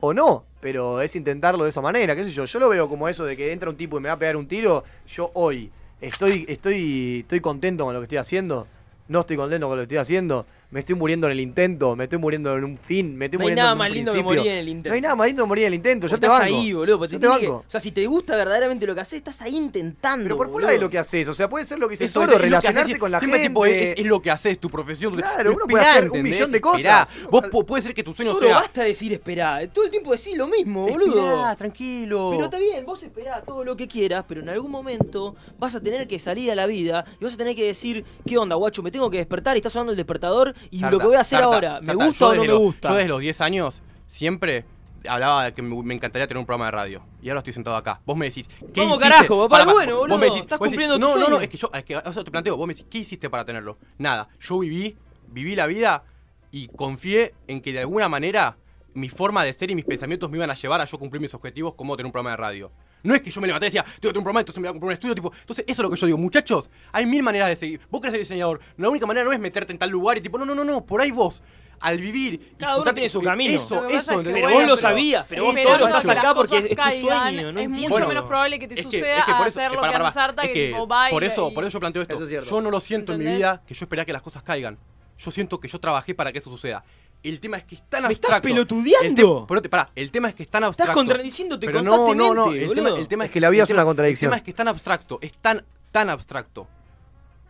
O no, pero es intentarlo de esa manera, qué sé yo. Yo lo veo como eso de que entra un tipo y me va a pegar un tiro, yo hoy estoy, estoy, estoy contento con lo que estoy haciendo. No estoy contento con lo que estoy haciendo. Me estoy muriendo en el intento. Me estoy muriendo en un fin. Me estoy No hay muriendo nada en un más lindo que morir en el intento. No hay nada más lindo que morir en el intento. Yo te estás banco. ahí, boludo. Yo te que- banco. o sea, si te gusta verdaderamente lo que haces, estás ahí intentando. Pero por fuera de lo que haces. O sea, puede ser lo que dice Toro, es relacionarse haces, con la gente. tipo, es, es lo que haces, tu profesión. Claro, uno puede hacer un millón de cosas. Esperá. Vos puede- pu- puede ser que tu sueño sea. basta de decir esperá. Todo el tiempo decís lo mismo, boludo. Esperá, tranquilo. Pero está bien, vos esperá todo lo que quieras, pero en algún momento vas a tener que salir a la vida y vas a tener que decir, ¿qué onda, guacho? Me tengo que despertar y está sonando el despertador y Sarta, lo que voy a hacer sarta, ahora, ¿me sarta. gusta Yo o no me los- gusta? Yo desde los 10 años siempre hablaba de que me, encantaría tener un programa de radio. Y ahora estoy sentado acá. Vos me decís, ¿qué ¿Cómo hiciste? carajo, papá? Bueno, Vos boludo, me decís, estás vos decís, cumpliendo tu No, no, no, es que yo, es que, o sea, te planteo, vos me decís, ¿qué hiciste para tenerlo? Nada. Yo viví, viví la vida y confié en que de alguna manera mi forma de ser y mis pensamientos me iban a llevar a yo cumplir mis objetivos como tener un programa de radio. No es que yo me levanté y decía, tengo que tener un programa, entonces me voy a comprar un estudio, tipo. Entonces, eso es lo que yo digo, muchachos, hay mil maneras de seguir. Vos querés ser diseñador, la única manera no es meterte en tal lugar y tipo, no, no, no, no, por ahí vos, al vivir. Cada uno tiene su camino. Eso, eso, es que, ¿entendés? Pero bueno, vos lo sabías, pero vos todo estás acá porque es tu caigan, sueño, no Es mucho menos probable que te Es que- suceda es que por a eso- hacer eh, que hace Sarta, es que, que tipo baila por eso, y- por eso yo planteo esto. Eso es cierto. Yo no lo siento en mi vida que yo esperaba que las cosas caigan. Yo siento que yo trabajé para que eso suceda. El tema es que es tan Me estás pelotudeando. El te- pero te- pará, el tema es que es tan Estás abstracto. contradiciéndote Pero constantemente, no, no, no. El tema, boludo. el tema Es que la vida el es una contradicción. El tema es que es tan abstracto, es tan, tan abstracto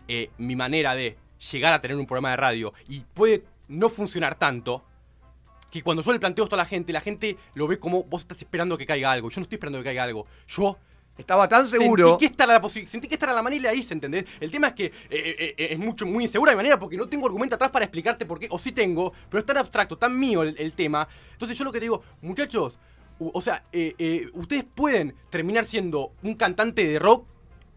eh, mi manera de llegar a tener un programa de radio y puede no funcionar tanto que cuando yo le planteo esto a la gente, la gente lo ve como vos estás esperando que caiga algo. Yo no estoy esperando que caiga algo. Yo Estaba tan seguro. Sentí que esta era la, posi- sentí que esta era la manera ahí, ¿se ¿entendés? El tema es que eh, eh, eh, es mucho, muy insegura de manera porque no tengo argumento atrás para explicarte por qué, o sí tengo, pero es tan abstracto, tan mío el, el tema. Entonces yo lo que te digo, muchachos, u- o sea, eh, ustedes pueden terminar siendo un cantante de rock,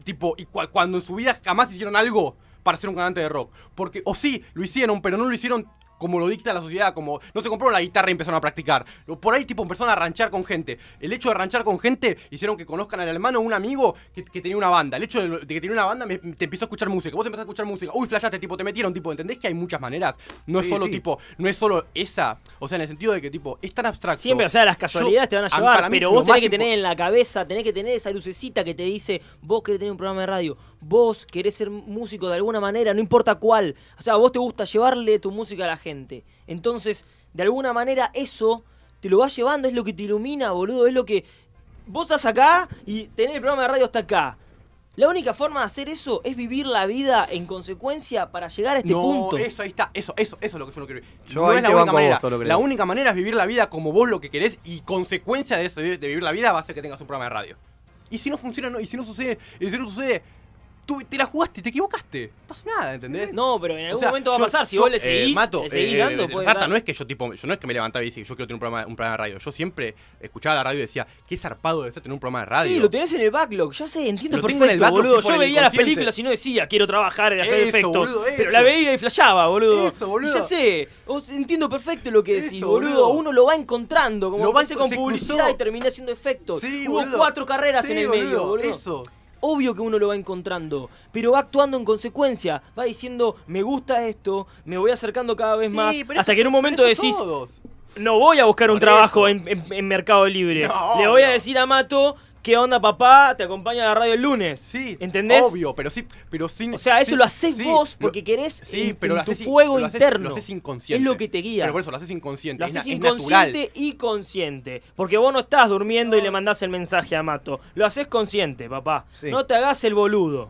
tipo, y cua- cuando en su vida jamás hicieron algo para ser un cantante de rock. Porque, o sí, lo hicieron, pero no lo hicieron como lo dicta la sociedad, como no se compraron la guitarra y empezaron a practicar. Por ahí, tipo, empezaron a ranchar con gente. El hecho de ranchar con gente hicieron que conozcan al hermano o un amigo que, que tenía una banda. El hecho de, de que tenía una banda me, te empezó a escuchar música. Vos empezás a escuchar música. Uy, flashaste, tipo, te metieron, tipo, ¿entendés que hay muchas maneras? No es Sí, solo, sí. tipo, no es solo esa. O sea, en el sentido de que, tipo, es tan abstracto. Siempre, o sea, las Yo- casualidades te van a llevar, mí, pero vos tenés que tener en la cabeza, tenés que tener esa lucecita que te dice, vos querés tener un programa de radio, vos querés ser músico de alguna manera, no importa cuál. O sea, vos te gusta llevarle tu música a la gente. Entonces, de alguna manera eso te lo va llevando, es lo que te ilumina, boludo, es lo que... Vos estás acá y tenés el programa de radio hasta acá. La única forma de hacer eso es vivir la vida en consecuencia para llegar a este no, punto. eso ahí está, eso, eso, eso es lo que yo no quiero vivir. Yo no ahí es la única vos manera. la única manera es vivir la vida como vos lo que querés y consecuencia de eso, de vivir la vida va a ser que tengas un programa de radio. Y si no funciona, no, y si no sucede, y si no sucede, tú te la jugaste, te equivocaste. No pasa nada, ¿entendés? No, pero en algún O sea, momento va a yo- pasar. Si yo, vos le eh, seguís, Mato, le seguís eh, dando, eh, dar. no es que yo tipo, yo no es que me levantaba y decía, yo quiero tener un programa, un programa de radio. Yo siempre escuchaba la radio y decía, qué zarpado ser tener un programa de radio. Sí, lo tenés en el backlog, ya sé, entiendo Lo tengo perfecto, en el backlog, boludo. Yo veía las películas y no decía, quiero trabajar en hacer Eso, efectos. boludo, Pero la veía y flashaba, boludo. Eso, boludo. Y ya sé, os entiendo perfecto lo que decís, Eso, boludo. boludo. Uno lo va encontrando, como Lo va- con publicidad cruzó. y terminé haciendo efectos. Sí, Hubo cuatro carreras en el medio, boludo. Eso. Obvio que uno lo va encontrando, pero va actuando en consecuencia. Va diciendo, me gusta esto, me voy acercando cada vez Sí, más. Hasta eso- que en un momento decís, todos. no voy a buscar un Por trabajo en, en- en Mercado Libre. No, Le voy a decir a Mato, ¿qué onda papá? Te acompaña a la radio el lunes. Sí, ¿Entendés? Obvio, pero sí, pero sin. O sea, eso sí, lo haces sí, vos lo- porque querés Sí, en- pero en lo tu haces, fuego lo haces- interno. Lo haces inconsciente. Es lo que te guía. Pero por eso lo haces inconsciente. Lo es haces na- es natural. inconsciente y consciente. Porque vos no estás durmiendo y le mandás el mensaje a Mato. Lo haces consciente, papá. Sí. No te hagas el boludo.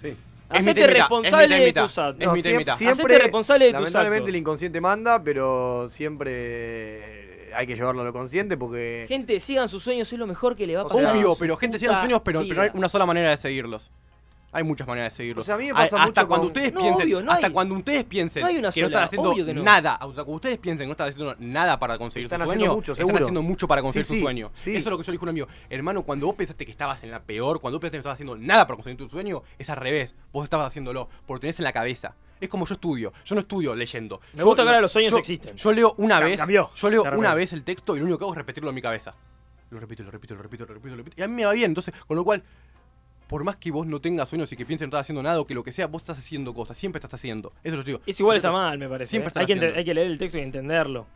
Sí. Hacete responsable de tus actos. Es No, mitad y siem- mitad. Hacete responsable de tus lamentablemente actos. el inconsciente manda, pero siempre hay que llevarlo a lo consciente porque... Gente, sigan sus sueños, es lo mejor que le va a pasar. Obvio, pero gente sigue los sueños, pero, pero hay una sola manera de seguirlos. Hay muchas maneras de seguirlos. O sea, a mí me Hay- pasa hasta mucho cuando con- ustedes No, piensen, obvio, no hasta hay- cuando ustedes piensen no hay una que no sola, están haciendo obvio que no. nada, hasta cuando ustedes piensen que no están haciendo nada para conseguir Están su haciendo sueño, mucho, están haciendo mucho para conseguir Sí, su sí, sueño. sí. Eso es lo que yo le dije a un amigo, hermano, cuando vos pensaste que estabas en la peor, cuando vos pensaste que no estabas haciendo nada para conseguir tu sueño, es al revés, vos estabas haciéndolo, porque tenés en la cabeza. Es como yo estudio, yo no estudio leyendo. Me Yo- gusta que ahora los sueños yo- existen. Yo leo una Cam- vez, cambió. yo leo una vez el texto y lo único que hago es repetirlo en mi cabeza. Lo repito, lo repito, lo repito, lo repito, lo repito. Y a mí me va bien. Entonces, con lo cual, por más que vos no tengas sueños y que pienses que no estás haciendo nada o que lo que sea, vos estás haciendo cosas. Siempre estás haciendo. Eso lo digo. Eso igual Eso- está mal, me parece. Siempre ¿eh? hay, que haciendo. hay que leer el texto y entenderlo.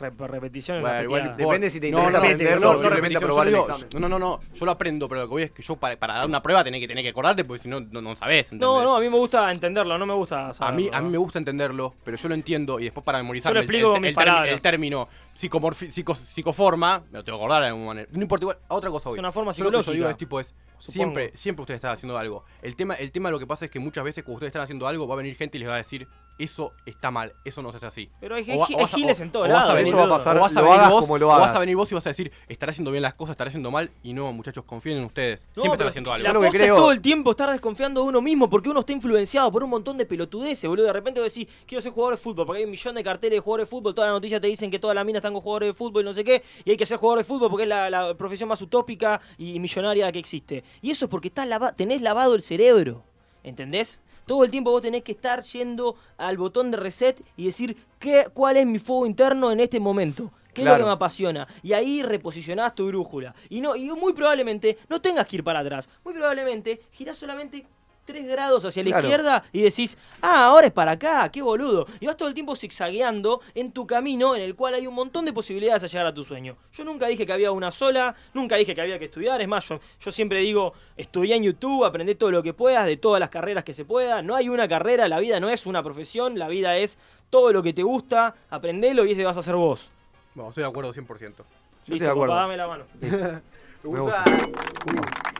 Re- repetición Bueno, igual repetida. Depende si te interesa no, no, aprenderlo no, no, repetición, yo el digo, examen. No, no, no, yo lo aprendo, pero lo que voy es que yo para, para dar una prueba tenés que, tenés que acordarte porque si no, no, no sabés. ¿entendés? No, no, a mí me gusta entenderlo, no me gusta A saberlo, mí, a mí me gusta entenderlo, pero yo lo entiendo y después para memorizar Yo lo el, explico el- el el término psicomorfi- psico- psicoforma, me lo tengo que acordar de alguna manera. No importa, igual, a otra cosa voy. Es una forma Yo lo que yo digo psicológica, es tipo es, supongo. siempre, siempre ustedes están haciendo algo. El tema, el tema lo que pasa es que muchas veces cuando ustedes están haciendo algo va a venir gente y les va a decir, eso está mal, eso no se hace así. Pero hay, O a- giles o- en todos o vas a venir- Eso va a pasar. o vas a venir hagas vos, como lo o vas hagas. a venir vos y vas a decir, estará haciendo bien las cosas, estará haciendo mal, y no, muchachos, confíen en ustedes. No, Siempre están haciendo algo. La lo que posta es creo- todo el tiempo estar desconfiando de uno mismo porque uno está influenciado por un montón de pelotudeces, boludo. De repente vos decís, quiero ser jugador de fútbol porque hay un millón de carteles de jugadores de fútbol. Todas las noticias te dicen que todas las minas están con jugadores de fútbol y no sé qué. Y hay que ser jugador de fútbol porque es la, la profesión más utópica y millonaria que existe. Y eso es porque estás lava- tenés lavado el cerebro. ¿Entendés? Todo el tiempo vos tenés que estar yendo al botón de reset y decir qué, cuál es mi fuego interno en este momento. ¿Qué es lo que me apasiona? Y ahí reposicionás tu brújula. Y no, y muy probablemente no tengas que ir para atrás. Muy probablemente girás solamente 3 grados hacia la Claro. izquierda y decís, ah, ahora es para acá, qué boludo. Y vas todo el tiempo zigzagueando en tu camino en el cual hay un montón de posibilidades a llegar a tu sueño. Yo nunca dije que había una sola, nunca dije que había que estudiar. Es más, yo, yo siempre digo, estudiá en YouTube, aprendé todo lo que puedas, de todas las carreras que se pueda. No hay una carrera, la vida no es una profesión, la vida es todo lo que te gusta, aprendelo y ese vas a ser vos. No, estoy de acuerdo 100%. Yo Listo, estoy de acuerdo. papá, dame la mano. Me gusta. gusta.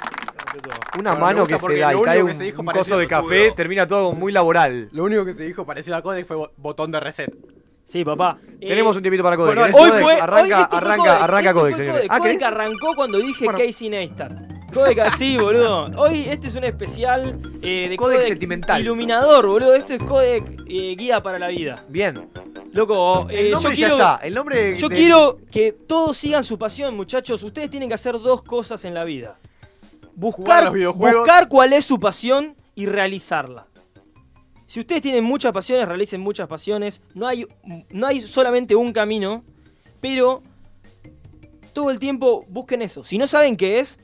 Una mano que se da y cae un, se coso de café, tuyo. termina todo muy laboral. Lo único que se dijo parecido a Codex fue bo- botón de reset. Sí, papá. Eh, Tenemos un tiempito para Codex. bueno, ¿Querés Hoy Codex? fue. Arranca, hoy arranca, Codec, arranca Codex, señores. Codec. Ah, Codec arrancó cuando dije Bueno. Casey Neistat. Codec así, boludo. Hoy este es un especial eh, de Codec Codec sentimental. Iluminador, boludo. Este es Codec eh, Guía para la Vida. Bien. Loco, eh, El nombre yo ya quiero. está. El nombre. Yo de- quiero que todos sigan su pasión, muchachos. Ustedes tienen que hacer dos cosas en la vida. Buscar, buscar cuál es su pasión y realizarla. Si ustedes tienen muchas pasiones, realicen muchas pasiones. No hay, no hay solamente un camino, pero todo el tiempo busquen eso. Si no saben qué es,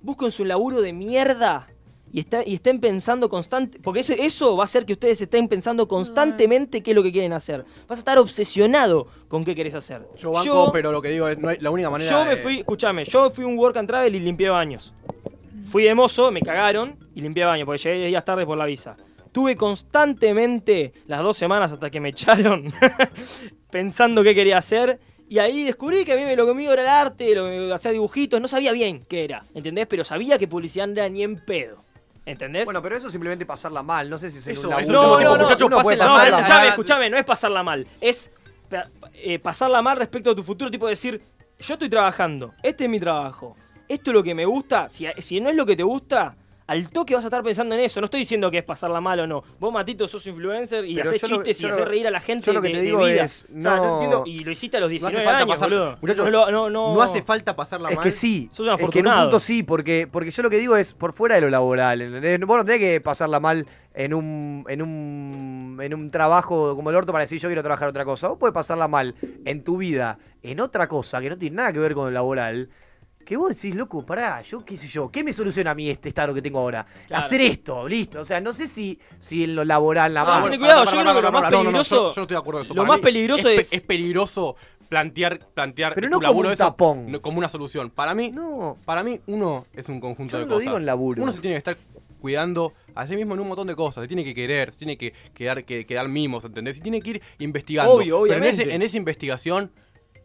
busquen su laburo de mierda y, está, y estén pensando constante. Porque eso va a hacer que ustedes estén pensando constantemente qué es lo que quieren hacer. Vas a estar obsesionado con qué querés hacer. Yo banco, pero lo que digo es, no hay, la única manera yo me de- fui, escúchame, yo fui un work and travel y limpié baños. Fui de mozo, me cagaron y limpié baños porque llegué 10 días tarde por la visa. Tuve constantemente las dos semanas hasta que me echaron pensando qué quería hacer. Y ahí descubrí que a mí me- lo que mío era el arte, lo que hacía dibujitos, no sabía bien qué era, ¿entendés? Pero sabía que publicidad no era ni en pedo, ¿entendés? Bueno, pero eso es simplemente pasarla mal. No sé si es Eso, un laburo. eso no, no, no, muchachos, no, mal, pero pasarla escuchame, no es pasarla mal, es eh, pasarla mal respecto a tu futuro, tipo decir, yo estoy trabajando, este es mi trabajo, esto es lo que me gusta, si, si no es lo que te gusta, al toque vas a estar pensando en eso, no estoy diciendo que es pasarla mal o no, vos Matito sos influencer y haces lo- chistes y haces reír a la gente yo lo que de, te de digo vida. es, O sea, no- entiendo, y lo hiciste a los No 19 hace falta años, pasar, boludo. muchachos, no, no, no, No hace falta pasarla Es mal. que sí. Sos un es que en un punto sí, porque, porque yo lo que digo es por fuera de lo laboral. ¿entendés? Vos no tenés que pasarla mal en un, en un en un trabajo como el orto para decir yo quiero trabajar otra cosa. Vos podés pasarla mal en tu vida, en otra cosa que no tiene nada que ver con lo laboral. Que vos decís, loco, pará, yo qué sé yo, ¿qué me soluciona a mí este estado que tengo ahora? Claro. Hacer esto, listo. O sea, no sé si, si en lo laboral la Ah, más. bueno, cuidado, yo creo que lo más peligroso- yo, no estoy de acuerdo con eso. lo más peligroso pe- es- Es peligroso plantear, plantear Pero tu no como laburo un eso tapón. como una solución. Para mí, No. para mí, uno es un conjunto Yo de no cosas. digo en laburo. Uno se tiene que estar cuidando a sí mismo en un montón de cosas. Se tiene que querer, se tiene que quedar, que, que dar mimos, ¿entendés? Y tiene que ir investigando. Obvio, Pero en, ese- en esa investigación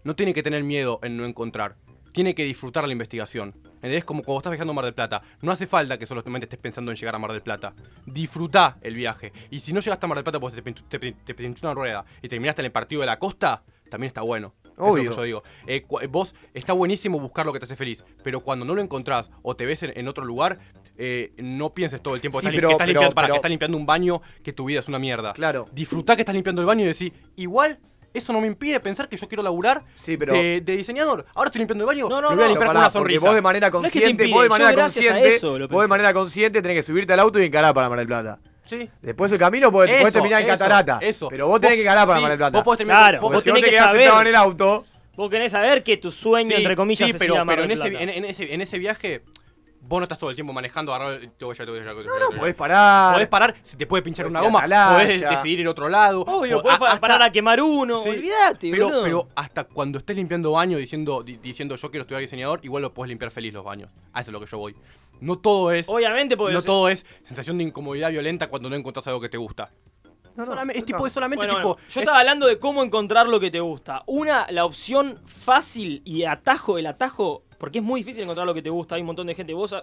no tiene que tener miedo en no encontrar. Tiene que disfrutar la investigación. ¿Entendés? Como cuando estás viajando a Mar del Plata. No hace falta que solamente estés pensando en llegar a Mar del Plata. Disfrutá el viaje. Y si no llegaste a Mar del Plata porque te, pinchó- te, te pinchó una rueda y terminaste en el partido de la costa, también está bueno. Eso es lo Obvio. que yo digo. Eh, cu- vos está buenísimo buscar lo que te hace feliz, pero cuando no lo encontrás o te ves en, en otro lugar, eh, no pienses todo el tiempo que Sí, estás, pero- que estás pero- limpiando, para, pero- que estás limpiando un baño, que tu vida es una mierda. Claro. Disfrutá que estás limpiando el baño y decís, igual eso no me impide pensar que yo quiero laburar Sí, pero- de, de diseñador. Ahora estoy limpiando el baño, No, no, lo voy a no, limpiar Pero con una porque sonrisa. vos de manera No es que consciente, vos de manera consciente, eso vos de manera consciente tenés que subirte al auto y encarar para Mar del Plata. Sí. Después el camino podés, podés Eso, terminar en eso, catarata. eso. Pero vos tenés que encarar para sí, Mar del Plata. Vos podés terminar Claro, vos- vos si vos tenés te que quedás saber- sentado en el auto, Vos querés saber que tu sueño, Sí, entre comillas, sí, es pero, Mar pero en, ese, Plata. en, en ese, en ese viaje, vos no estás todo el tiempo manejando, agarrar, te voy allá, te voy allá, te voy allá, te voy allá. podés parar. Podés parar, se te puede pinchar Podés una goma, Atalaya. podés decidir ir a otro lado. Obvio, podés hasta- parar a quemar uno, Sí. olvídate, pero, boludo. pero hasta cuando estés limpiando baño diciendo, di- diciendo yo quiero estudiar diseñador, igual lo puedes limpiar feliz los baños. A eso es lo que yo voy. No todo es. Obviamente, porque no todo es sensación de incomodidad violenta cuando no encontrás algo que te gusta. No, no, Solamente- es no. tipo, es solamente Bueno, tipo. bueno, yo es- estaba hablando de cómo encontrar lo que te gusta. Una, la opción fácil y atajo, el atajo, porque es muy difícil encontrar lo que te gusta. Hay un montón de gente. Vos,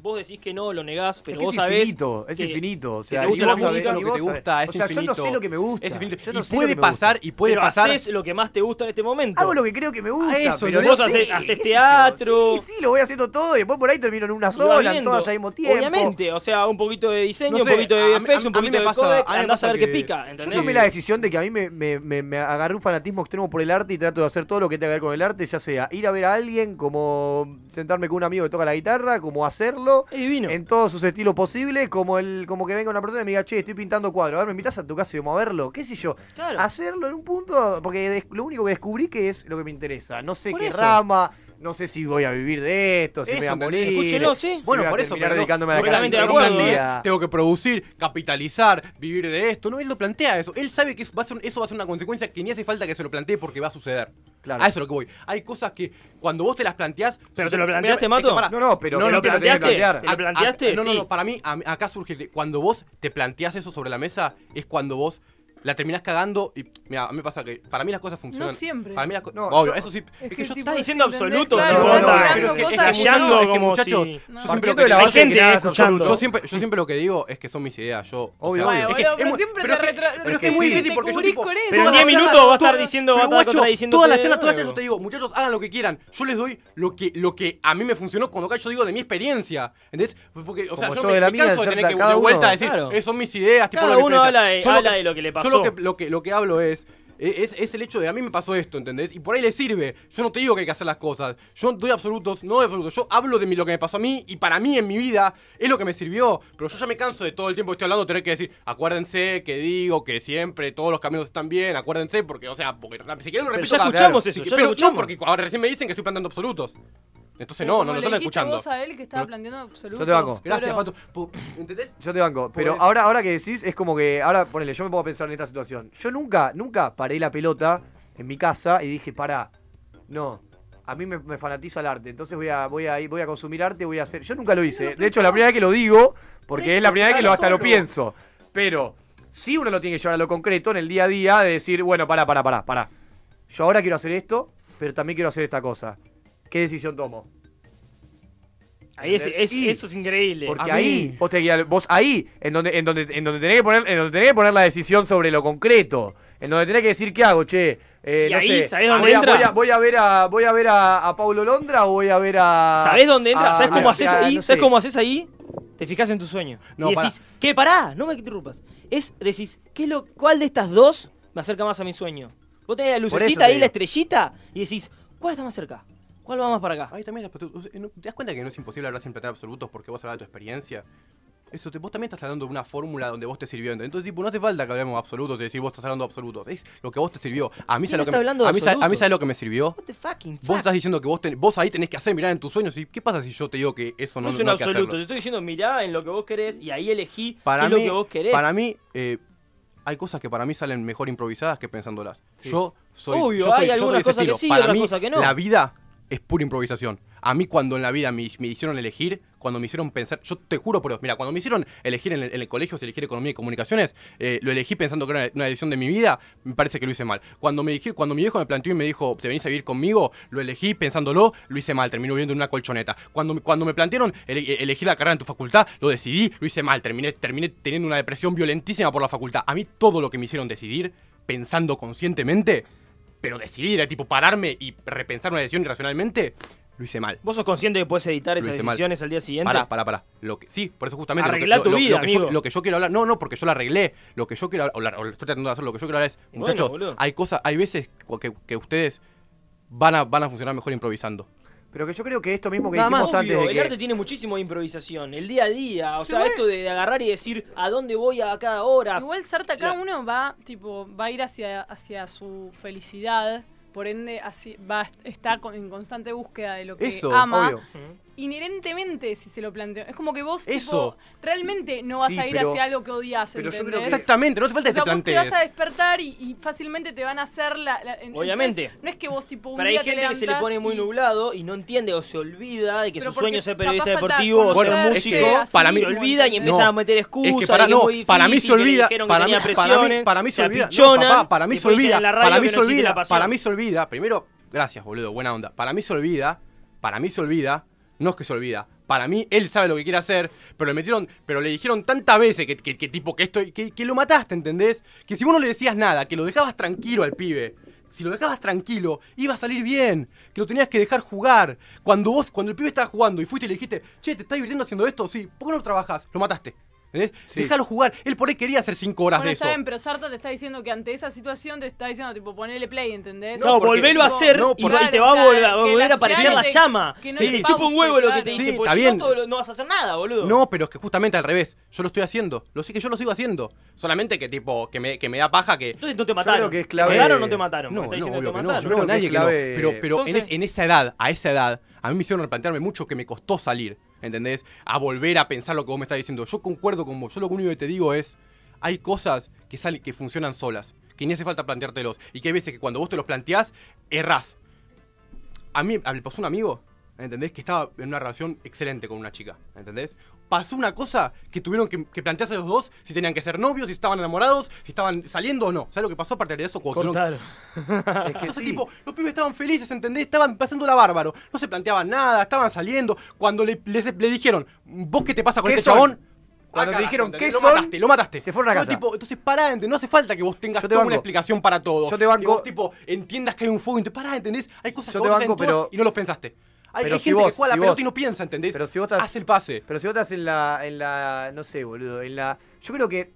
vos decís que no, lo negás, Es pero que vos es sabés. infinito, es que- infinito. O te sea, gusta ni la música, lo que te vos gusta es O sea, yo no sé lo que me gusta. Es infinito. Yo no y sé lo puede que me gusta. pasar, y puede pero pasar. haces lo que más te gusta en este momento. Hago lo que creo que me gusta. Eso, pero vos haces- teatro. Sí, sí, lo voy haciendo todo y después por ahí termino en una sola, en todas al mismo tiempo. Obviamente, o sea, un poquito de diseño, No un poquito de mí- un poquito me de pasa- codec, andás a ver qué que- pica, Yo tomé la decisión de que a mí me, me, me, me agarré un fanatismo extremo por el arte y trato de hacer todo lo que tenga que ver con el arte, ya sea ir a ver a alguien, como sentarme con un amigo que toca la guitarra, como hacerlo, Divino. en todos sus estilos posibles, como el como que venga una persona y me diga, che, estoy pintando cuadros, a ver, me invitas a tu casa y vamos a verlo, qué sé yo. Claro. Hacerlo en un punto, porque lo único que descubrí que es lo que me interesa. No sé Por qué eso. rama, no sé si voy a vivir de esto, si me voy a Eso, morir. Escúchelo, sí. si Bueno, por eso, pero no- dedicándome a la de acuerdo, un ¿eh? día. Tengo que producir, capitalizar, vivir de esto. No, él lo plantea eso. Él sabe que es- va a ser- eso va a ser una consecuencia que ni hace falta que se lo plantee porque va a suceder. Claro. A eso es lo que voy. Hay cosas que cuando vos te las planteás. ¿Pero te lo planteaste, Mira, es que Mato? No, no, pero ¿Te lo planteaste? ¿Te lo A- a- planteaste? no, no, no, para mí, a- acá surge. Cuando vos te planteás eso sobre la mesa, es cuando vos la terminás cagando. Y mira, a mí me pasa que para mí las cosas funcionan. siempre. Para mí las co- No, obvio, yo- eso sí. Es Es, que que yo Estás diciendo absoluto, Claro, no, tirando pero que- cosas es que que callando no- es que, como muchachos, si- yo No. siempre lo que gente que escuchando. yo siempre, yo siempre lo que digo es que son mis ideas. Yo, o Obvio, sea, obvio. es que Bueno, es pero muy- siempre pero te es que- retra- pero es que es muy difícil porque yo tipo, con. Pero en toda 10 la charla- minutos va a estar diciendo, va a estar contradiciendo Toda la charla, toda la yo te digo, muchachos, hagan lo que quieran. Yo les doy lo que, lo que a mí me funcionó cuando yo digo de mi experiencia. ¿Entendés? Porque, o sea, yo me, canso de tener que de vuelta uno. decir. "Eh, son mis ideas, tipo Cada lo que uno piensa". habla de- Yo habla de lo que le Yo pasó. lo que, lo que, lo que hablo es, es, es el hecho de a mí me pasó esto, ¿entendés? Y por ahí le sirve. Yo no te digo que hay que hacer las cosas. Yo doy absolutos, no doy absolutos. Yo hablo de mi- lo que me pasó a mí y para mí en mi vida es lo que me sirvió. Pero yo ya me canso de todo el tiempo que estoy hablando tener que decir, acuérdense que digo que siempre todos los caminos están bien, acuérdense, porque, o sea, porque si quieren lo Pero repito ya cada- escuchamos eso, ya lo pero escuchamos. no, porque ahora recién me dicen que estoy planteando absolutos. Entonces Pero no, no, no le están dijiste escuchando. vos a él que estaba planteando absoluto. Yo te banco. Gracias, pero- Pato. Yo te banco, pero ahora, ahora que decís es como que, ahora ponele, yo me pongo a pensar en esta situación. Yo nunca, nunca paré la pelota en mi casa y dije, pará, no, a mí me, me fanatiza el arte, entonces voy a, voy a voy a consumir arte, voy a hacer. Yo nunca lo hice. De hecho, la primera vez que lo digo, porque es la primera vez que lo, hasta lo pienso. Pero sí uno lo tiene que llevar a lo concreto en el día a día de decir, bueno, pará, pará, pará, pará. Yo ahora quiero hacer esto, pero también quiero hacer esta cosa. ¿Qué decisión tomo? Ahí es, es- Y- eso es increíble. Porque ahí, vos, te guía- vos ahí, en donde, en donde, en donde tenés que poner, en donde tenés que poner la decisión sobre lo concreto, en donde tenés que decir qué hago, che. eh, Y no ahí, sé, ¿sabés dónde voy, a, entra? voy, a, voy a ver a voy a ver a, a Paulo Londra o voy a ver a. ¿Sabés dónde entra? a- ¿Sabés cómo haces ahí? no ¿Sabés cómo haces ahí? Te fijas en tu sueño. No, y decís, ¿qué? Pará, no me interrumpas. Es, decís, ¿qué es lo, ¿cuál de estas dos me acerca más a mi sueño? Vos tenés la lucecita te ahí, digo. la estrellita, y decís, ¿cuál está más cerca? ¿Cuál va más para acá? Ahí también, tú- ¿no ¿te das cuenta que no es imposible hablar sin plantear absolutos porque vos hablas de tu experiencia? Eso, te- vos también estás hablando de una fórmula donde vos te sirvió. Entonces, tipo, no hace falta que hablemos de absolutos y decir vos estás hablando de absolutos. Es lo que a vos te sirvió. A mí ¿Quién sabes lo que está me- hablando de a mí, sa- a mí absolutos? sabes lo que me sirvió. What the fucking Vos fuck? estás diciendo que vos, ten- vos ahí tenés que hacer mirar en tus sueños y ¿qué pasa si yo te digo que eso no, No es no un hay que absoluto, te estoy diciendo, mirá en lo que vos querés y ahí elegí Para qué es mí, lo que vos querés. para mí eh, hay cosas que para mí salen mejor improvisadas que pensándolas. Sí. Yo soy Obvio, yo soy- hay algunas cosas que sí, Para otras mí, cosas que no. La vida es pura improvisación. A mí cuando en la vida me, me hicieron elegir, cuando me hicieron pensar, yo te juro por Dios, mira, cuando me hicieron elegir en el, colegio, elegir economía y comunicaciones, eh, lo elegí pensando que era una, decisión de mi vida, me parece que lo hice mal. Cuando me dije, cuando mi viejo me planteó y me dijo, te venís a vivir conmigo, lo elegí pensándolo, lo hice mal, terminé viviendo en una colchoneta. Cuando, cuando me plantearon ele- elegir la carrera en tu facultad, lo decidí, lo hice mal, terminé, terminé teniendo una depresión violentísima por la facultad. A mí todo lo que me hicieron decidir, pensando conscientemente, pero decidir, era tipo pararme y repensar una decisión irracionalmente, lo hice mal. ¿Vos sos consciente que puedes editar Lo esas hice mal. decisiones al día siguiente? Pará, pará, pará. Lo que, sí, por eso justamente. Arreglá lo que, tu lo- vida, lo que yo, amigo. lo que yo quiero hablar. No, no, porque yo la arreglé. Lo que yo quiero hablar, o lo estoy tratando de hacer, lo que yo quiero hablar es. Muchachos, hay cosas, hay veces que, que ustedes van a, van a funcionar mejor improvisando. Pero que yo creo que esto mismo que Nada más, dijimos antes Obvio, de el que. arte tiene muchísimo de improvisación, el día a día, o sea, Igual- esto de, de agarrar y decir a dónde voy a cada hora. Igual Sarta, cada La- uno va, tipo, va a ir hacia, hacia su felicidad, por ende así, va está con- en constante búsqueda de lo que Eso, ama. Obvio. Inherentemente, si se lo planteo, es como que vos Eso. tipo, realmente no vas Sí, a ir pero- hacia algo que odias, pero yo creo ¿entendés? que- Exactamente, no hace falta O que sea, te vos te vas a despertar y, y fácilmente te van a hacer la... la- en- Obviamente. entonces, no es que vos tipo un Pero hay te gente que se le pone muy y- nublado y no entiende o se olvida de que Pero su sueño es ser periodista deportivo o ser músico. para mí- se mismo, olvidan y empiezan No, a meter Es excusas. que para, de que es no, muy para mí se difícil, que olvida, que para mí, para mí, para mí se olvida, para mí se olvida, para mí que se olvida, para mí se olvida, primero, gracias boludo, buena onda, para mí se olvida, para mí se olvida, no es que se olvida, para mí él sabe lo que quiere hacer, pero le metieron, pero le dijeron tantas veces que, que- que tipo que esto, que, que lo mataste, ¿entendés? Que si vos no le decías nada, que lo dejabas tranquilo al pibe, si lo dejabas tranquilo, iba a salir bien, que lo tenías que dejar jugar. Cuando vos, cuando el pibe estaba jugando y fuiste y le dijiste, che, ¿te estás divirtiendo haciendo esto? Sí, ¿por qué no trabajas? Lo mataste. ¿Entendés? Sí. Déjalo jugar. Él por ahí quería hacer 5 horas Bueno, de eso. pero Sarta te está diciendo que ante esa situación te está diciendo, tipo, ponele play, ¿entendés? No, porque- volvelo a hacer no, y, te va a Claro, o volver, sea, a, volver aparecer la te- llama. que no Sí. te Chupa un huevo lo que claro. te Sí, dice, porque está si bien. no, todo lo- no vas a hacer nada, boludo. No, pero es que justamente al revés. Yo lo estoy haciendo. Lo sé que yo lo sigo haciendo. Solamente que tipo, que me, que me da paja que. Entonces no te Yo mataron. creo que es clave- ¿Te pegaron o no te mataron? No, no, obvio que no, yo creo nadie que no. clave- Pero, pero en, Entonces- es- en esa edad, a esa edad, a mí me hicieron replantearme mucho que me costó salir, ¿entendés? A volver a pensar lo que vos me estás diciendo. Yo concuerdo con vos. Yo lo único que te digo es, hay cosas que salen, que funcionan solas, que ni hace falta planteártelos. Y que hay veces que cuando vos te los planteás, errás. A mí me pasó un amigo, ¿entendés? Que estaba en una relación excelente con una chica, ¿entendés? Pasó una cosa que tuvieron que, que plantearse los dos, si tenían que ser novios, si estaban enamorados, si estaban saliendo o no. ¿Sabes lo que pasó a partir de eso? Cuando tuvieron- Cortaron. Es que entonces, sí. tipo, los pibes estaban felices, ¿entendés? Estaban pasando la bárbaro. No se planteaban nada, estaban saliendo. Cuando le, les- le dijeron, ¿vos qué te pasa con ¿Qué este son? chabón? Cuando Ah, te dijeron, ¿entendés? ¿qué lo son? mataste, lo mataste. Se fueron a No, casa. tipo, entonces pará, ¿entendés? No hace falta que vos tengas te toda una explicación para todo. Yo te banco. Que vos, tipo, entiendas que hay un fuego y te pará, ¿entendés? Hay cosas Yo que te vos banco, pero- y no los pensaste. Hay, pero hay si gente vos- que juega si la pelota vos- y no piensa, ¿entendés? Pero si vos estás- Hace el pase. Pero si vos estás en la, en la, no sé, boludo, en la... Yo creo que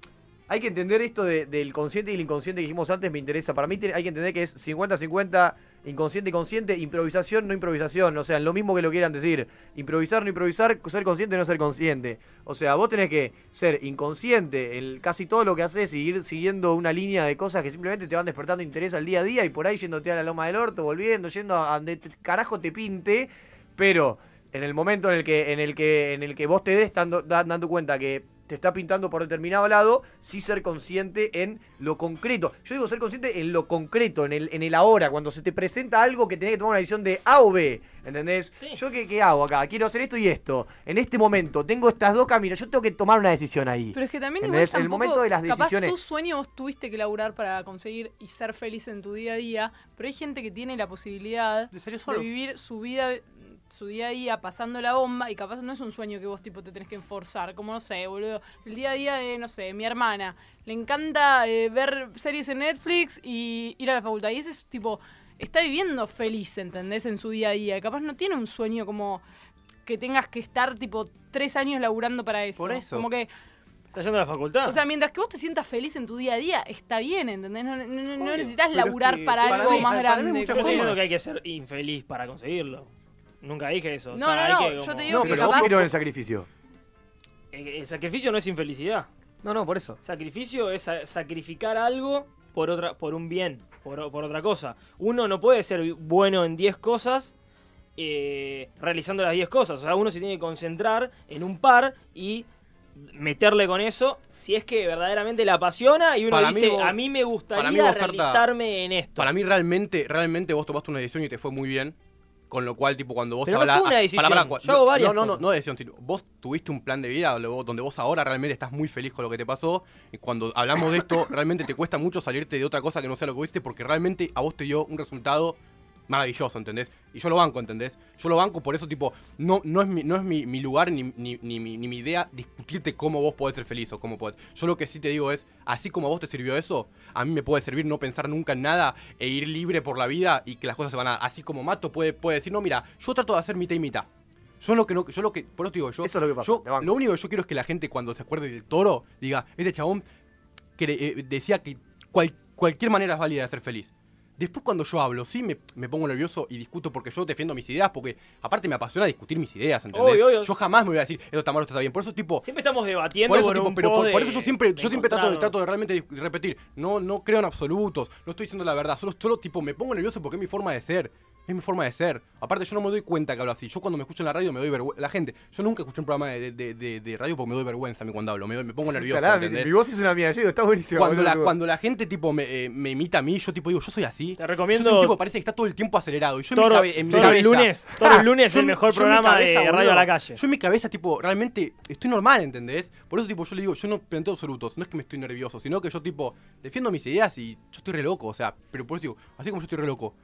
hay que entender esto de- del consciente y el inconsciente que dijimos antes, me interesa. Para mí hay que entender que es 50-50, inconsciente y consciente, improvisación, no improvisación. O sea, lo mismo que lo quieran decir. Improvisar, no improvisar, ser consciente, no ser consciente. O sea, vos tenés que ser inconsciente en casi todo lo que haces y ir siguiendo una línea de cosas que simplemente te van despertando interés al día a día y por ahí yéndote a la loma del orto, volviendo, yendo a donde te- carajo te pinte, pero en el momento en el que, en el que, en el que vos te des dando, da- dando cuenta que te está pintando por determinado lado, sí ser consciente en lo concreto. Yo digo ser consciente en lo concreto, en el, en el ahora, cuando se te presenta algo que tenés que tomar una decisión de A o B, ¿entendés? Sí. Yo qué, qué hago acá, quiero hacer esto y esto. En este momento tengo estas dos caminos, yo tengo que tomar una decisión ahí. Pero es que también igual el momento de las capaz decisiones- tu sueño vos tuviste que laburar para conseguir y ser feliz en tu día a día, pero hay gente que tiene la posibilidad de vivir su vida su día a día pasando la bomba y capaz no es un sueño que vos tipo te tenés que enforzar, como no sé, boludo, el día a día de, no sé, mi hermana, le encanta eh, ver series en Netflix y ir a la facultad y ese es tipo, está viviendo feliz, ¿entendés? En su día a día, capaz no tiene un sueño como que tengas que estar tipo tres años laburando para eso. Por eso. Como que ¿Estás yendo a la facultad? o sea, mientras que vos te sientas feliz en tu día a día, está bien, ¿entendés? No, no- no- necesitas es laburar que para para algo mí- más para grande. yo diciendo que hay que ser infeliz para conseguirlo. Nunca dije eso. o No, sea, no, hay no, que yo te digo No, que pero capaz- vos quiero el sacrificio. El, el sacrificio no es infelicidad. No, no, por eso. Sacrificio es sa- sacrificar algo por otra, por un bien, por, o- por otra cosa. Uno no puede ser bueno en 10 cosas eh, realizando las 10 cosas. O sea, uno se tiene que concentrar en un par y meterle con eso si es que verdaderamente la apasiona y uno Para mí dice, vos- a mí me gustaría para mí vos, Sarta, realizarme en esto. Para mí realmente, realmente vos tomaste una decisión y te fue muy bien. Con lo cual, tipo, cuando vos Pero no fue una ah, decisión, yo hago varias No, no, no, no decisión, sino vos tuviste un plan de vida donde vos, donde vos ahora realmente estás muy feliz con lo que te pasó. Y cuando hablamos de esto, realmente te cuesta mucho salirte de otra cosa que no sea lo que viste, porque realmente a vos te dio un resultado maravilloso, ¿entendés? Y yo lo banco, ¿entendés? Yo lo banco, por eso, tipo, no, no es mi, no es mi, mi lugar ni, ni, ni mi, ni mi idea discutirte cómo vos podés ser feliz o cómo podés. Yo lo que sí te digo es, así como a vos te sirvió eso, a mí me puede servir no pensar nunca en nada e ir libre por la vida y que las cosas se van a... Así como Mato puede, puede decir, no, mira, yo trato de hacer mitad y mitad. Yo lo que no, yo lo que, por eso te digo, yo, Eso es lo que pasa, yo lo único que yo quiero es que la gente cuando se acuerde del toro diga, este chabón que eh, decía que cual- cualquier manera es válida de ser feliz. Después cuando yo hablo, sí me, me pongo nervioso y discuto porque yo defiendo mis ideas, porque aparte me apasiona discutir mis ideas, ¿entendés? Obvio, obvio. Yo jamás me voy a decir, esto está mal, esto está bien. Por eso, tipo, Siempre estamos debatiendo por eso, por tipo, un pero por, eso yo siempre, yo siempre trato de, trato de realmente repetir. No, no creo en absolutos, no estoy diciendo la verdad. Solo, solo tipo, me pongo nervioso porque es mi forma de ser. Es mi forma de ser. Aparte, yo no me doy cuenta que hablo así. Yo cuando me escucho en la radio me doy vergüenza. La gente, yo nunca escuché un programa de, de- de- de radio porque me doy vergüenza a mí cuando hablo. Me, doy- me pongo nervioso. Pará, mi, voz es una mierda, yo digo, está buenísimo. Cuando la, cuando la gente tipo me, eh, me imita a mí, yo tipo digo, yo soy así. Te recomiendo- Yo soy un tipo que parece que está todo el tiempo acelerado. Y yo en mi Toro, cabe- en mi Toro el cabeza- lunes, el lunes es el mejor programa cabeza, de Radio boludo, a la Calle. Yo en mi cabeza, tipo, realmente estoy normal, ¿entendés? Por eso, tipo, yo le digo, yo no planteo absolutos. No es que me estoy nervioso, sino que yo, tipo, defiendo mis ideas y yo estoy re loco. O sea, pero por eso digo, así como yo estoy re loco,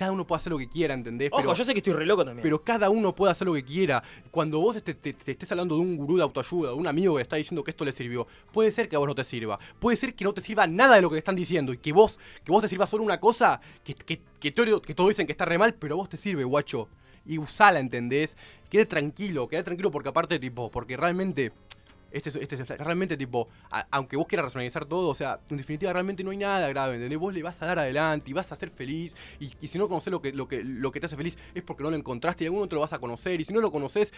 cada uno puede hacer lo que quiera, ¿entendés? Ojo, pero, yo sé que estoy re loco también. pero cada uno puede hacer lo que quiera. Cuando vos te, te- te estés hablando de un gurú de autoayuda, de un amigo que está diciendo que esto le sirvió, puede ser que a vos no te sirva. Puede ser que no te sirva nada de lo que te están diciendo y que vos, que vos te sirva solo una cosa que, que, que, todo- que todos dicen que está re mal, pero a vos te sirve, guacho. Y usala, ¿entendés? Quede tranquilo, quede tranquilo porque aparte, tipo, porque realmente... Este, es- este es realmente tipo, a- aunque vos quieras racionalizar todo, o sea, en definitiva realmente no hay nada grave, ¿entendés? Vos le vas a dar adelante y vas a ser feliz. Y, y si no conoces lo que, lo, que, lo que te hace feliz es porque no lo encontraste y algún otro lo vas a conocer. Y si no lo conoces,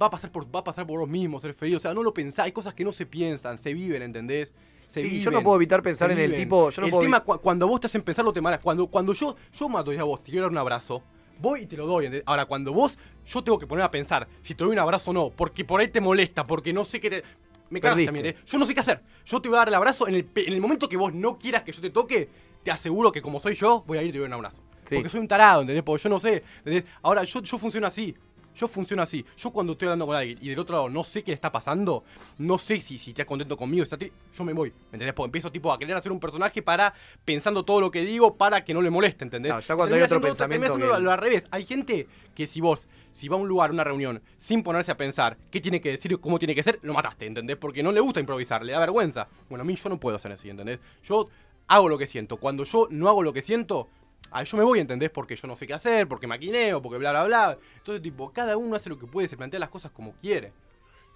va a pasar por, va a pasar por vos mismo ser feliz. O sea, no lo pensás, hay cosas que no se piensan, se viven, ¿entendés? Se Sí, viven, yo no puedo evitar pensar en el tipo. Yo no el puedo tema, cu- cuando vos te hacen pensar, lo te malas. Cuando, cuando yo, yo mato y a vos, te quiero dar un abrazo, voy y te lo doy. ¿entendés? Ahora, cuando vos, yo tengo que poner a pensar si te doy un abrazo o no, porque por ahí te molesta, porque no sé qué te. Me cagas también, ¿eh? Yo no sé qué hacer. Yo te voy a dar el abrazo en el, en el momento que vos no quieras que yo te toque, te aseguro que como soy yo, voy a ir y te doy un abrazo. Sí. Porque soy un tarado, ¿entendés? Porque yo no sé, ¿entendés? Ahora, yo, yo funciono así. Yo funciono así. Yo cuando estoy hablando con alguien y del otro lado no sé qué le está pasando, no sé si, si está contento conmigo, está yo me voy. ¿Me entendés? Porque empiezo tipo a querer hacer un personaje para pensando todo lo que digo para que no le moleste, ¿entendés? Ya cuando hay otro pensamiento que- lo, lo al revés. Hay gente que si vos, si va a un lugar, a una reunión, sin ponerse a pensar qué tiene que decir y cómo tiene que ser, lo mataste, ¿entendés? Porque no le gusta improvisar, le da vergüenza. Bueno, a mí yo no puedo hacer así, ¿entendés? Yo hago lo que siento. Cuando yo no hago lo que siento, ah, yo me voy, ¿entendés? Porque yo no sé qué hacer, porque maquineo, porque bla, bla, bla. Entonces, tipo, cada uno hace lo que puede, se plantea las cosas como quiere.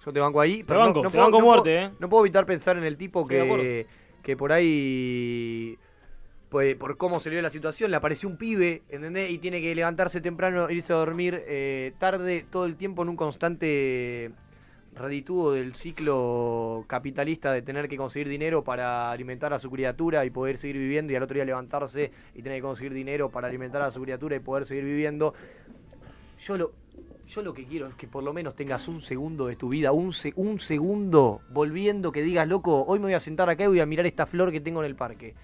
Yo te banco ahí. Te banco, te puedo, banco no muerte, puedo- eh. No puedo evitar pensar en el tipo que, que por ahí, pues, por cómo se le dio la situación, le apareció un pibe, ¿entendés? Y tiene que levantarse temprano, irse a dormir eh, tarde, todo el tiempo en un constante reditudo del ciclo capitalista de tener que conseguir dinero para alimentar a su criatura y poder seguir viviendo y al otro día levantarse y tener que conseguir dinero para alimentar a su criatura y poder seguir viviendo. Yo lo, yo lo que quiero es que por lo menos tengas un segundo de tu vida, un, se- un segundo volviendo que digas, loco, hoy me voy a sentar acá y voy a mirar esta flor que tengo en el parque.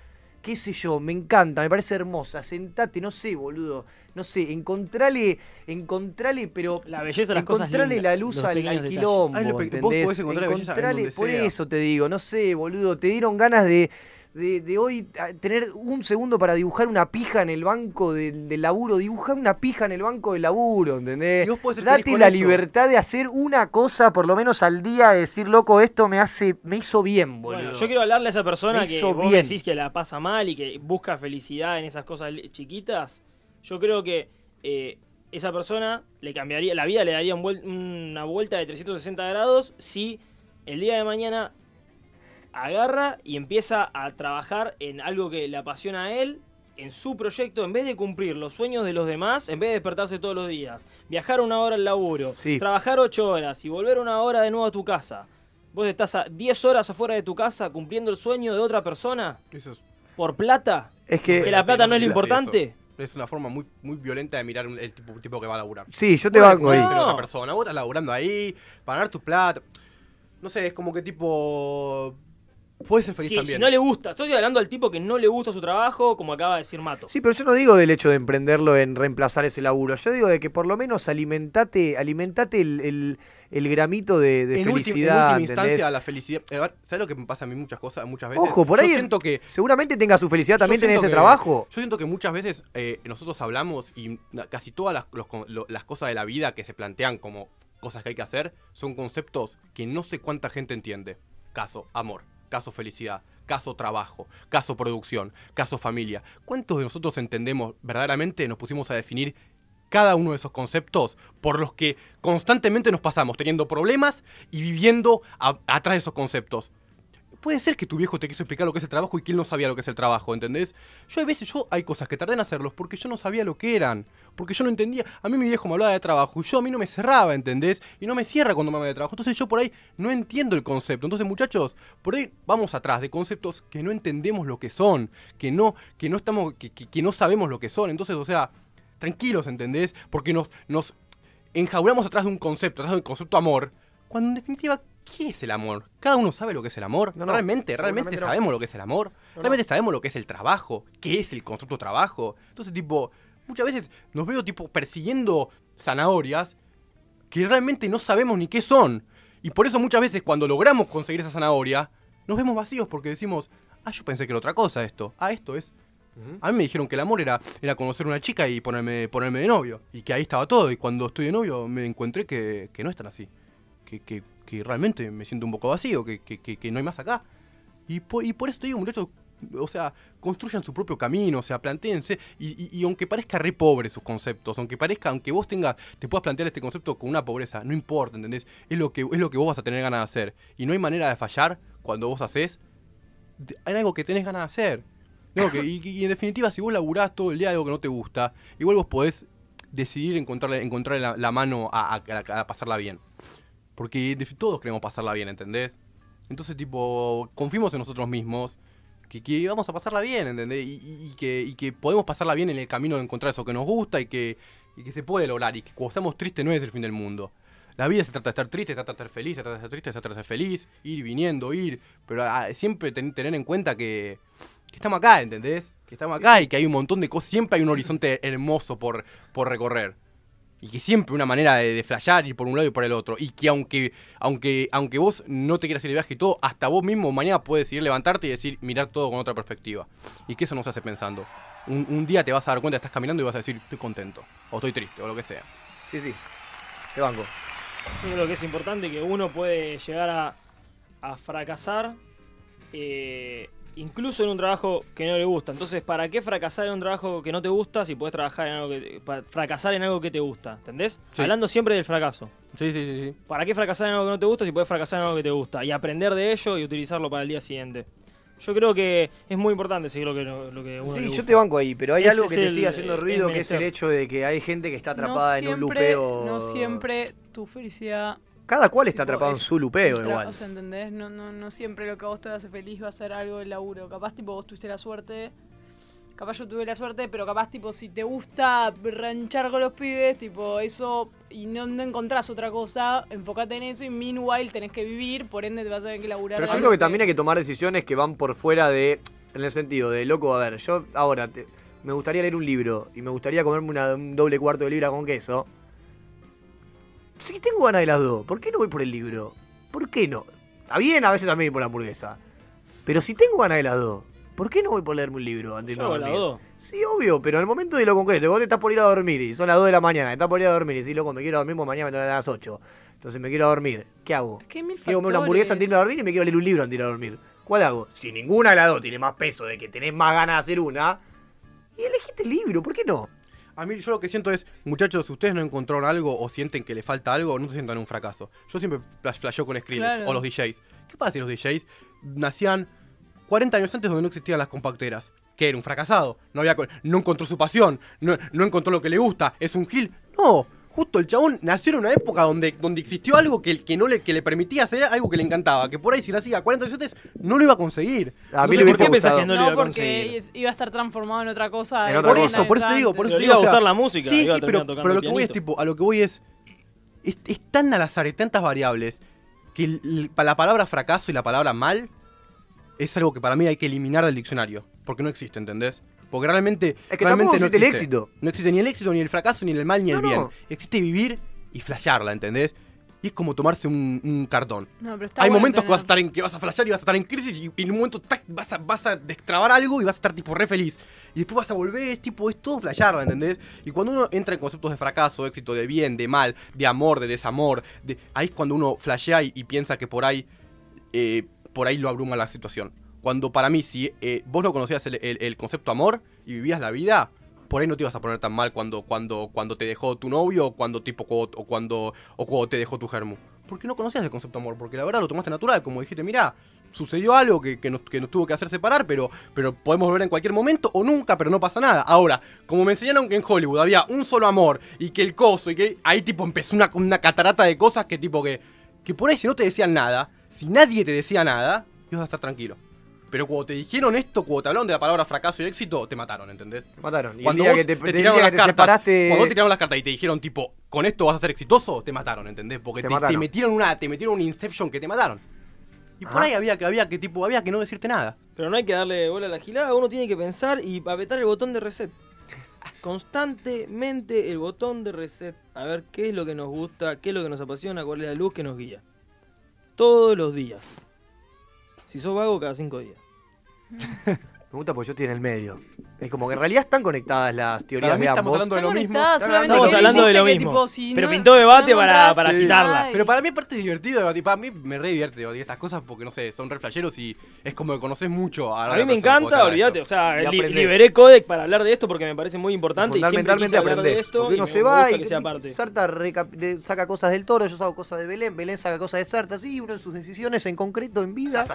Qué sé yo, me encanta, me parece hermosa. Sentate, no sé, boludo. No sé, encontrale, encontrale, pero La belleza de las cosas encontrale la luz al, al quilombo, Ah, lo vos podés encontrar la belleza en Encontrale- donde por sea. eso te digo, no sé, boludo, te dieron ganas de, de, de hoy a- tener un segundo para dibujar una pija en el banco del, del laburo, dibujar una pija en el banco del laburo, ¿entendés? Y vos podés ser feliz Date con la eso. libertad de hacer una cosa por lo menos al día, de decir, loco, esto me hace, me hizo bien, boludo. Bueno, yo quiero hablarle a esa persona Me que vos bien. decís que la pasa mal y que busca felicidad en esas cosas chiquitas. Yo creo que eh, esa persona le cambiaría, la vida le daría un vuel- una vuelta de 360 grados si el día de mañana agarra y empieza a trabajar en algo que le apasiona a él, en su proyecto, en vez de cumplir los sueños de los demás, en vez de despertarse todos los días, viajar una hora al laburo, Sí. trabajar ocho horas y volver una hora de nuevo a tu casa. Vos estás a 10 horas afuera de tu casa cumpliendo el sueño de otra persona Eso es, por plata. Es que, Que la plata no es lo importante. Es una forma muy, muy violenta de mirar el tipo, tipo que va a laburar. sí, yo te banco ahí. No. otra persona, vos estás laburando ahí, para ganar tu plata. No sé, es como que tipo. Puedes ser feliz Si, también. si no le gusta, estoy hablando al tipo que no le gusta su trabajo, como acaba de decir Mato. Sí, pero yo no digo del hecho de emprenderlo en reemplazar ese laburo. Yo digo de que por lo menos alimentate, alimentate el, el- el gramito de, de en, última- en felicidad. última instancia, la felicidad. eh, a ver, ¿Sabes lo que me pasa a mí muchas cosas, muchas veces? Ojo, por Yo ahí siento que seguramente tenga su felicidad también Yo tener siento ese que- trabajo. Yo siento que muchas veces eh, nosotros hablamos y casi todas las, los con- lo- las cosas de la vida que se plantean como cosas que hay que hacer son conceptos que no sé cuánta gente entiende. Caso amor, caso felicidad, caso trabajo, caso producción, caso familia. ¿Cuántos de nosotros entendemos verdaderamente, nos pusimos a definir cada uno de esos conceptos por los que constantemente nos pasamos teniendo problemas y viviendo atrás de esos conceptos? Puede ser que tu viejo te quiso explicar lo que es el trabajo y que él no sabía lo que es el trabajo, ¿entendés? Yo hay veces, yo hay cosas que tardé en hacerlos porque yo no sabía lo que eran, porque yo no entendía. A mí mi viejo me hablaba de trabajo y yo a mí no me cerraba, ¿entendés? Y no me cierra cuando me habla de trabajo. Entonces yo por ahí no entiendo el concepto. Entonces muchachos, por ahí vamos atrás de conceptos que no entendemos lo que son, que no, que no estamos, que, que- no sabemos lo que son. Entonces, o sea, tranquilos, ¿entendés? Porque nos, nos enjaulamos atrás de un concepto, atrás del concepto amor, cuando en definitiva, ¿qué es el amor? ¿Cada uno sabe lo que es el amor? No, no, realmente, realmente no. sabemos lo que es el amor. realmente sabemos lo que es el trabajo, qué es el concepto trabajo. Entonces, tipo, muchas veces nos veo tipo persiguiendo zanahorias que realmente no sabemos ni qué son. Y por eso muchas veces cuando logramos conseguir esa zanahoria, nos vemos vacíos porque decimos, ah, yo pensé que era otra cosa esto. Ah, esto es a mí me dijeron que el amor era, era conocer una chica y ponerme, ponerme de novio. Y que ahí estaba todo. Y cuando estoy de novio me encontré que, que no es tan así. Que, que, que realmente me siento un poco vacío, que, que, que- que no hay más acá. Y por, y por eso te digo, muchachos, o sea, construyan su propio camino, o sea, plantéense. Y, y- y aunque parezca re pobre sus conceptos, aunque parezca, aunque vos tengas, te puedas plantear este concepto con una pobreza, no importa, ¿entendés? Es lo que, es lo que vos vas a tener ganas de hacer. Y no hay manera de fallar cuando vos haces hay algo que tenés ganas de hacer. No, que- y, y en definitiva, si vos laburás todo el día algo que no te gusta, igual vos podés decidir encontrarle, encontrarle la, la mano a, a- a pasarla bien. Porque todos queremos pasarla bien, ¿entendés? Entonces, tipo, confiemos en nosotros mismos, que, vamos a pasarla bien, ¿entendés? Y, que, podemos pasarla bien en el camino de encontrar eso que nos gusta y que, se puede lograr. Y que cuando estamos tristes no es el fin del mundo. La vida se trata de estar triste, se trata de estar feliz, se trata de estar triste, se trata de ser feliz, ir viniendo, ir. Pero ah, siempre ten- tener en cuenta que, estamos acá, ¿entendés? Que estamos acá y que hay un montón de cosas, siempre hay un horizonte hermoso por recorrer. Y que siempre una manera de, de flashear, ir por un lado y por el otro. Y que aunque, aunque, aunque vos no te quieras ir de viaje y todo, hasta vos mismo mañana puedes ir levantarte y decir, mirar todo con otra perspectiva. Y que eso no se hace pensando. Un, un día te vas a dar cuenta, estás caminando y vas a decir, estoy contento, o estoy triste, o lo que sea. Sí, sí. Te banco. Yo creo que es importante que uno puede llegar a, a fracasar eh, incluso en un trabajo que no le gusta. Entonces, ¿para qué fracasar en un trabajo que no te gusta si puedes trabajar en algo que pa- fracasar en algo que te gusta? ¿Entendés? Sí. Hablando siempre del fracaso. Sí, sí, sí. sí. ¿Para qué fracasar en algo que no te gusta si puedes fracasar en algo que te gusta? Y aprender de ello y utilizarlo para el día siguiente. Yo creo que es muy importante seguir lo que, lo que uno le Sí, yo te banco ahí, pero hay Ese algo que te el- sigue haciendo ruido, que es el hecho de que hay gente que está atrapada no en un lupeo. No siempre tu felicidad. Cada cual está tipo, atrapado en su lupeo igual. O sea, ¿entendés? No, no, no siempre lo que a vos te hace feliz va a ser algo del laburo. Capaz, tipo, vos tuviste la suerte. Capaz yo tuve la suerte, pero capaz, tipo, si te gusta ranchar con los pibes, tipo, eso y no, no encontrás otra cosa, enfócate en eso y meanwhile tenés que vivir, por ende te vas a tener que laburar. Pero yo creo que también hay que tomar decisiones que van por fuera de. En el sentido de, loco, a ver, yo ahora te- me gustaría leer un libro y me gustaría comerme una- un doble cuarto de libra con queso. Si tengo ganas de las dos, ¿por qué no voy por el libro? ¿Por qué no? Está bien, a veces también voy por la hamburguesa. Pero si tengo ganas de las dos, ¿por qué no voy por leerme un libro antes de las dormir? dos. Sí, obvio, pero en el momento de lo concreto, vos te estás por ir a dormir y son las 2 de la mañana, estás por ir a dormir y decís, loco, me quiero dormir porque mañana me levantar a las 8. Entonces me quiero dormir. ¿Qué hago? Es que hay mil Quiero comer una hamburguesa antes de a dormir y me quiero leer un libro antes de ir a dormir. ¿Cuál hago? Si ninguna de las dos tiene más peso de que tenés más ganas de hacer una, y elegiste el libro, ¿por qué no? A mí yo lo que siento es, muchachos, si ustedes no encontraron algo o sienten que le falta algo, no se sientan un fracaso. Yo siempre flash- flasheo con Skrillex Claro. o los DJs. ¿Qué pasa si los DJs nacían 40 años antes donde no existían las compacteras? Que era un fracasado, no, había, no encontró su pasión, no, no encontró lo que le gusta, es un gil. No, justo el chabón nació en una época donde, donde existió algo que, que no le, que le permitía hacer algo que le encantaba, que por ahí si nacía 40 años no lo iba a conseguir. A mí No sé por qué pensás que no lo iba a porque conseguir? iba a estar transformado en otra cosa. En otra Por cosa. eso, por eso te digo, por eso Pero te le iba digo. a o sea, gustar la música, Sí, iba sí, pero, pero lo que voy es tipo, a lo que voy es, es, es tan al azar y tantas variables que el- el- pa- la palabra fracaso y la palabra mal es algo que para mí hay que eliminar del diccionario, porque no existe, ¿entendés? Porque realmente, Es que realmente no existe el existe. éxito. No existe ni el éxito, ni el fracaso, ni el mal, ni el No, bien. no. Existe vivir y flashearla, ¿entendés? Y es como tomarse un, un cartón. No, pero está Hay bueno momentos que tener- vas a estar en que vas a flashear y vas a estar en crisis y, y en un momento tac, vas a, vas a destrabar algo y vas a estar tipo re feliz. Y después vas a volver, es tipo, es todo flashearla, ¿entendés? Y cuando uno entra en conceptos de fracaso, de éxito, de bien, de mal, de amor, de desamor, de, ahí es cuando uno flashea y, y piensa que por ahí, eh, por ahí lo abruma la situación. Cuando para mí, si eh, vos no conocías el, el- concepto amor y vivías la vida, por ahí no te ibas a poner tan mal cuando, cuando, cuando te dejó tu novio o cuando, tipo, o cuando, o cuando te dejó tu germu. Porque no conocías el concepto amor, porque la verdad lo tomaste natural, como dijiste, mira, sucedió algo que, que nos, que nos tuvo que hacer separar, pero, pero podemos volver en cualquier momento o nunca, pero no pasa nada. Ahora, como me enseñaron que en Hollywood había un solo amor y que el coso y que ahí tipo empezó una, una catarata de cosas que tipo que, que por ahí si no te decían nada, si nadie te decía nada, ibas a estar tranquilo. Pero cuando te dijeron esto, cuando te hablaron de la palabra fracaso y éxito, te mataron, ¿entendés? Te mataron. Y Cuando el día vos que te, tiraron las que te cartas, separaste. cuando te tiraron las cartas y te dijeron tipo, con esto vas a ser exitoso, te mataron, ¿entendés? Porque Te te, mataron. te metieron una, te metieron un inception que te mataron. Y por ahí había que, había que tipo, había que no decirte nada. Pero no hay que darle bola a la gilada, uno tiene que pensar y apretar el botón de reset. Constantemente el botón de reset. A ver qué es lo que nos gusta, qué es lo que nos apasiona, cuál es la luz que nos guía. Todos los días. Si sos vago, cada cinco días. Me gusta porque yo estoy en el medio. Es como que en realidad están conectadas las teorías de estamos ambos. hablando de lo mismo. Estamos Estamos hablando de lo mismo. Pero pintó debate para- para. Ay. Pero para mí aparte es divertido debatir, para mí me re divierte debatir estas cosas porque no sé, son re flasheros y es como que conoces mucho a, la A mí me encanta, de olvídate, o sea, liberé Codec para hablar de esto porque me parece muy importante y Fundamentalmente de esto Porque uno se va y. Sarta saca cosas del toro, yo saco cosas de Belén, Belén saca cosas de Sarta, sí, uno en sus decisiones en concreto en vida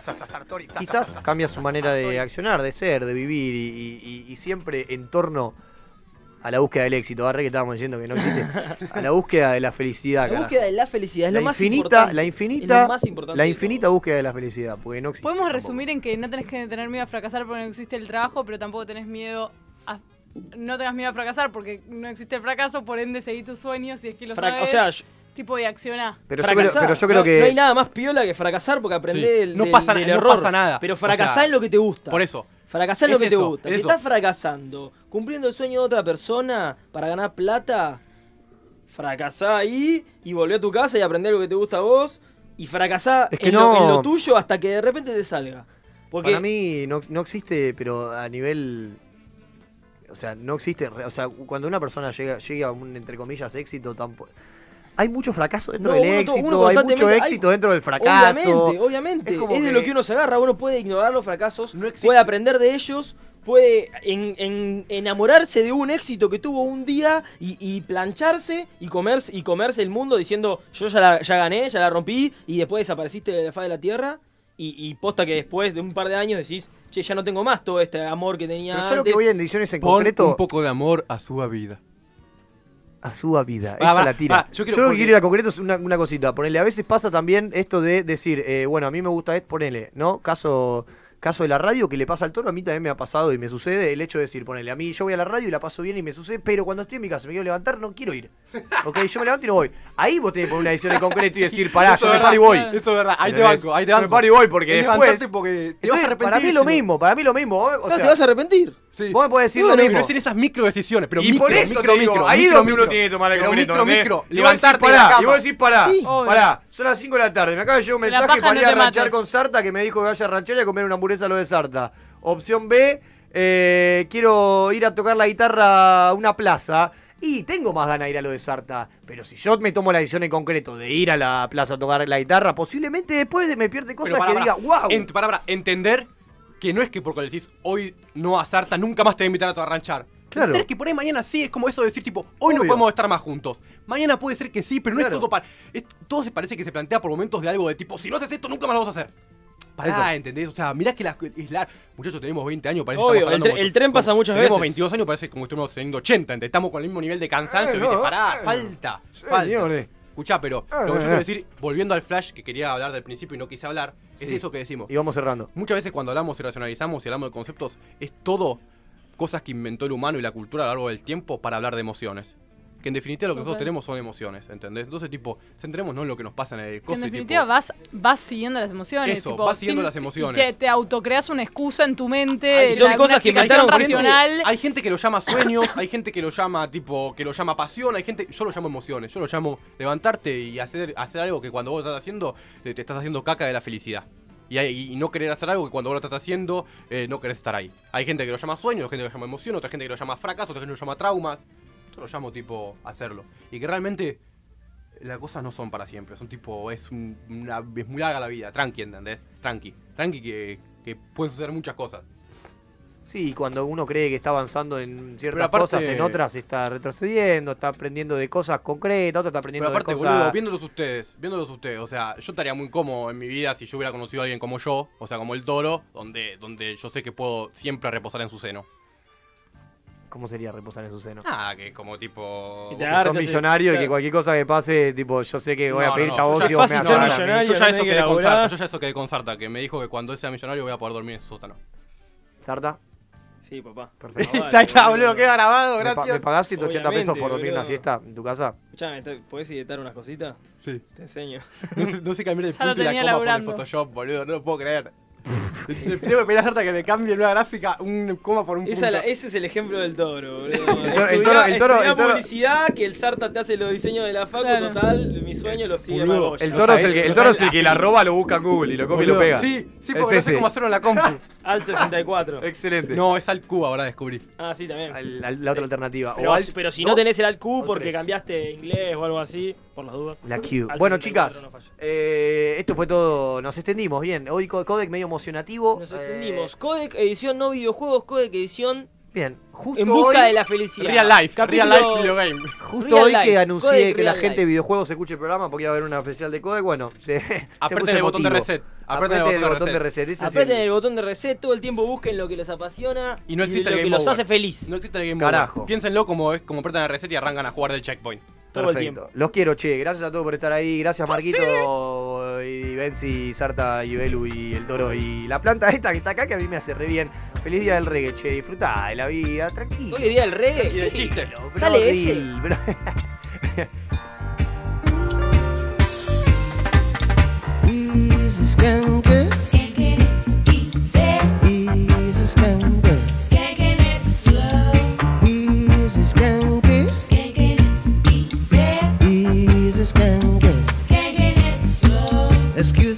quizás cambia su manera de accionar, de ser, de vivir y, y- y- y siempre en torno a la búsqueda del éxito, que estábamos diciendo que no existe, a la búsqueda de la felicidad. La carajo. búsqueda de la felicidad es la lo más infinita, importante. la Es infinita, lo más importante la infinita búsqueda de la felicidad, porque no existe. Podemos tampoco. resumir en que no tenés que tener miedo a fracasar porque no existe el trabajo, pero tampoco tenés miedo a... No tengas miedo a fracasar porque no existe el fracaso, por ende seguí tus sueños si es que lo Frac- sabes. o sea, yo- tipo de accionar. Pero yo, creo, pero yo creo no, que no hay nada más piola que fracasar porque aprendés Sí. del, No del- pasa- del no error. pasa nada. Pero O fracasar sea, es lo que te gusta. Por eso. Fracasar es lo que te gusta. es Si eso. estás fracasando, cumpliendo el sueño de otra persona para ganar plata, fracasá ahí y volvé a tu casa y aprender lo que te gusta a vos. Y fracasá Es que en, lo, en lo tuyo hasta que de repente te salga. Porque Para mí no, no existe, pero a nivel. O sea, no existe. O sea, cuando una persona llega, llega a un, entre comillas, éxito, tampoco. Hay mucho fracaso dentro No, del uno éxito, uno hay mucho hay- éxito dentro del fracaso. Obviamente, obviamente. Es Es, como de que- lo que uno se agarra. Uno puede ignorar los fracasos, No puede aprender de ellos, puede en- en- enamorarse de un éxito que tuvo un día y, y plancharse y comerse, y comerse el mundo diciendo yo ya, la- ya gané, ya la rompí y después desapareciste de la faz de la tierra. Y, y posta que después de un par de años decís, che, ya no tengo más todo este amor que tenía Pero yo lo antes. que voy en ediciones en Pon concreto. un poco de amor a su vida. A su vida. Va, Esa va, la tira. va, yo yo, quiero- lo que quiero ir a concreto es una, una cosita. Ponerle, a veces pasa también esto de decir, eh, bueno, a mí me gusta es ponerle, ¿no? Caso, caso de la radio que le pasa al toro, a mí también me ha pasado y me sucede el hecho de decir, ponele, a mí yo voy a la radio y la paso bien y me sucede, pero cuando estoy en mi casa y me quiero levantar, no quiero ir. Ok, yo me levanto y no voy. Ahí vos tenés que poner una decisión en concreto y decir, pará, Eso yo me paro y voy. Eso es verdad. Ahí te banco, ahí te Yo me banco. paro y voy porque Es después- porque te vas a arrepentir. para mí lo mismo, para mí lo mismo. O No, sea, te vas a arrepentir. Sí. Vos me podés decir No, lo no, mismo. Pero es en esas micro decisiones. Pero y micro, por eso micro, te digo, micro, ahí es micro, donde uno tiene que tomar el Pero concreto. micro, micro. Y Levantarte la pará, cama. Y vos decís, pará, Sí. Pará, son las 5 de la tarde. Me acaba de llegar un mensaje para ir a ranchar con Sarta que me dijo que vaya a ranchar y a comer una hamburguesa a lo de Sarta. Opción B, eh, quiero ir a tocar la guitarra a una plaza. Y tengo más ganas de ir a lo de Sarta. Pero si yo me tomo la decisión en concreto de ir a la plaza a tocar la guitarra, posiblemente después me pierde cosas que diga, wow. Ent- pará, pará. Entender que no es que porque le decís hoy no a Sarta, nunca más te voy a invitar a tu a ranchar. Claro. Entender que por ahí mañana sí, es como eso de decir tipo, hoy no podemos estar más juntos. Mañana puede ser que sí, pero no Claro. es todo para. es- todo se parece que se plantea por momentos de algo de tipo, si no haces esto, nunca más lo vamos a hacer. Pará, Eso. ¿entendés? O sea, mirá que la, es la- muchachos, tenemos 20 años, parece que Obvio, estamos el como- el tren pasa como- muchas tenemos veces. 22 años, parece como que estuvimos teniendo 80, ¿entendés? Estamos con el mismo nivel de cansancio, Eh, ¿viste? no, Pará, eh, falta, falta. Escuchá, pero Ah, lo que yo eh, quiero eh. decir, volviendo al flash que quería hablar del principio y no quise hablar, es Sí. eso que decimos. Y vamos cerrando. Muchas veces cuando hablamos y racionalizamos y hablamos de conceptos, es todo cosas que inventó el humano y la cultura a lo largo del tiempo para hablar de emociones. Que en definitiva lo que nosotros tenemos son emociones, ¿entendés? Entonces, tipo, centremos no en lo que nos pasa en el coso en definitiva tipo, vas, vas siguiendo las emociones. Eso, tipo, vas siguiendo sin- las emociones. Te, te autocreas una excusa en tu mente. Ay, son la- cosas que inventaron gente. racional. Hay gente que lo llama sueños, hay gente que lo llama tipo, que lo llama pasión, hay gente, yo lo llamo emociones, yo lo llamo levantarte y hacer, hacer algo que cuando vos estás haciendo, te, te estás haciendo caca de la felicidad. Y, hay- y no querer hacer algo que cuando vos lo estás haciendo, eh, no querés estar ahí. Hay gente que lo llama sueño, gente que lo llama emoción, otra gente que lo llama fracaso, otra gente que lo llama traumas. Yo lo llamo tipo hacerlo. Y que realmente las cosas no son para siempre, son tipo, es, un- una, es muy larga la vida, tranqui, ¿entendés? Tranqui, tranqui que, que pueden suceder muchas cosas. Sí, cuando uno cree que está avanzando en ciertas aparte- cosas, en otras está retrocediendo, está aprendiendo de cosas concretas, otro está aprendiendo Pero aparte, de cosas... boludo, viéndolos ustedes, viéndolos ustedes, o sea, yo estaría muy cómodo en mi vida si yo hubiera conocido a alguien como yo, o sea, como el toro, donde, donde yo sé que puedo siempre reposar en su seno. ¿Cómo sería reposar en su seno? Ah, que como tipo... Y te Que agarra, sos te hace- millonario y que cualquier cosa que pase, tipo, yo sé que voy No, a pedir no, a no, vos yo y ya- vos fácil me ser a mí. millonario. Yo ya no eso hay que quedé con laburar. Sarta, yo ya eso quedé con Sarta, que me dijo que cuando él sea millonario voy a poder dormir en su sótano. ¿Sarta? Sí, papá. Perfecto. Está, vale, boludo. queda grabado, ¿Me, pa- gracias. me pagás 180 pesos por dormir una boludo. siesta en tu casa? Escuchame, ¿te- ¿podés editar unas cositas? Sí. Te enseño. No sé, no sé cambiar el Ya lo punto y la tenía coma por el laburando. Photoshop, boludo, no lo puedo creer. Le tengo que pedir a Sarta que me cambie en una gráfica un coma por un Esa punto. la- ese es el ejemplo del toro, boludo. toro- el Estudiá- toro- el toro- estudiá el toro- publicidad, que el Sarta te hace los diseños de la facu, Claro. total, mi sueño lo sigue Boludo, Magoya. El toro es el que, el toro es el que la- la roba, lo busca en Google y lo copia y lo Boludo, pega. Sí, sí, Es porque no sé ese. cómo hacerlo en la compu. Al 64. Excelente. No, es al Cuba, ahora descubrí. Ah, sí, también. Al- al- la otra alternativa. Pero, o al pero si no dos tenés el ALQ o porque tres. cambiaste inglés o algo así, por las dudas. La Q. Al Bueno, 64 chicas, no eh, esto fue todo. Nos extendimos bien. Hoy co- codec medio emocionativo. Nos eh, extendimos. Codec edición no videojuegos, Codec edición bien, justo en busca hoy, de la felicidad. Real life, Capítulo- real life video game. Justo Real hoy life, que anuncié Codec que la gente de videojuegos escuche el programa porque iba a haber una especial de codec, bueno, se, puso el botón de reset. Aprieten el botón de reset. ese es Aprieten el- botón de reset, todo el tiempo busquen lo que les apasiona Y no existe lo el que game los over. hace feliz. No existe el game Carajo. over. Piénsenlo como es, como apretan el reset y arrancan a jugar del checkpoint. Todo el tiempo. Los quiero, che. Gracias a todos por estar ahí. Gracias, Marquito, y Benzi, Sarta, y Belu, y el toro, y la planta esta que está acá, que a mí me hace re bien. Feliz día del reggae, che. Disfrutá de la vida, tranquilo. Hoy es día del reggae. Y del chiste. Bro, Sale Brody, bro. Easy Excuse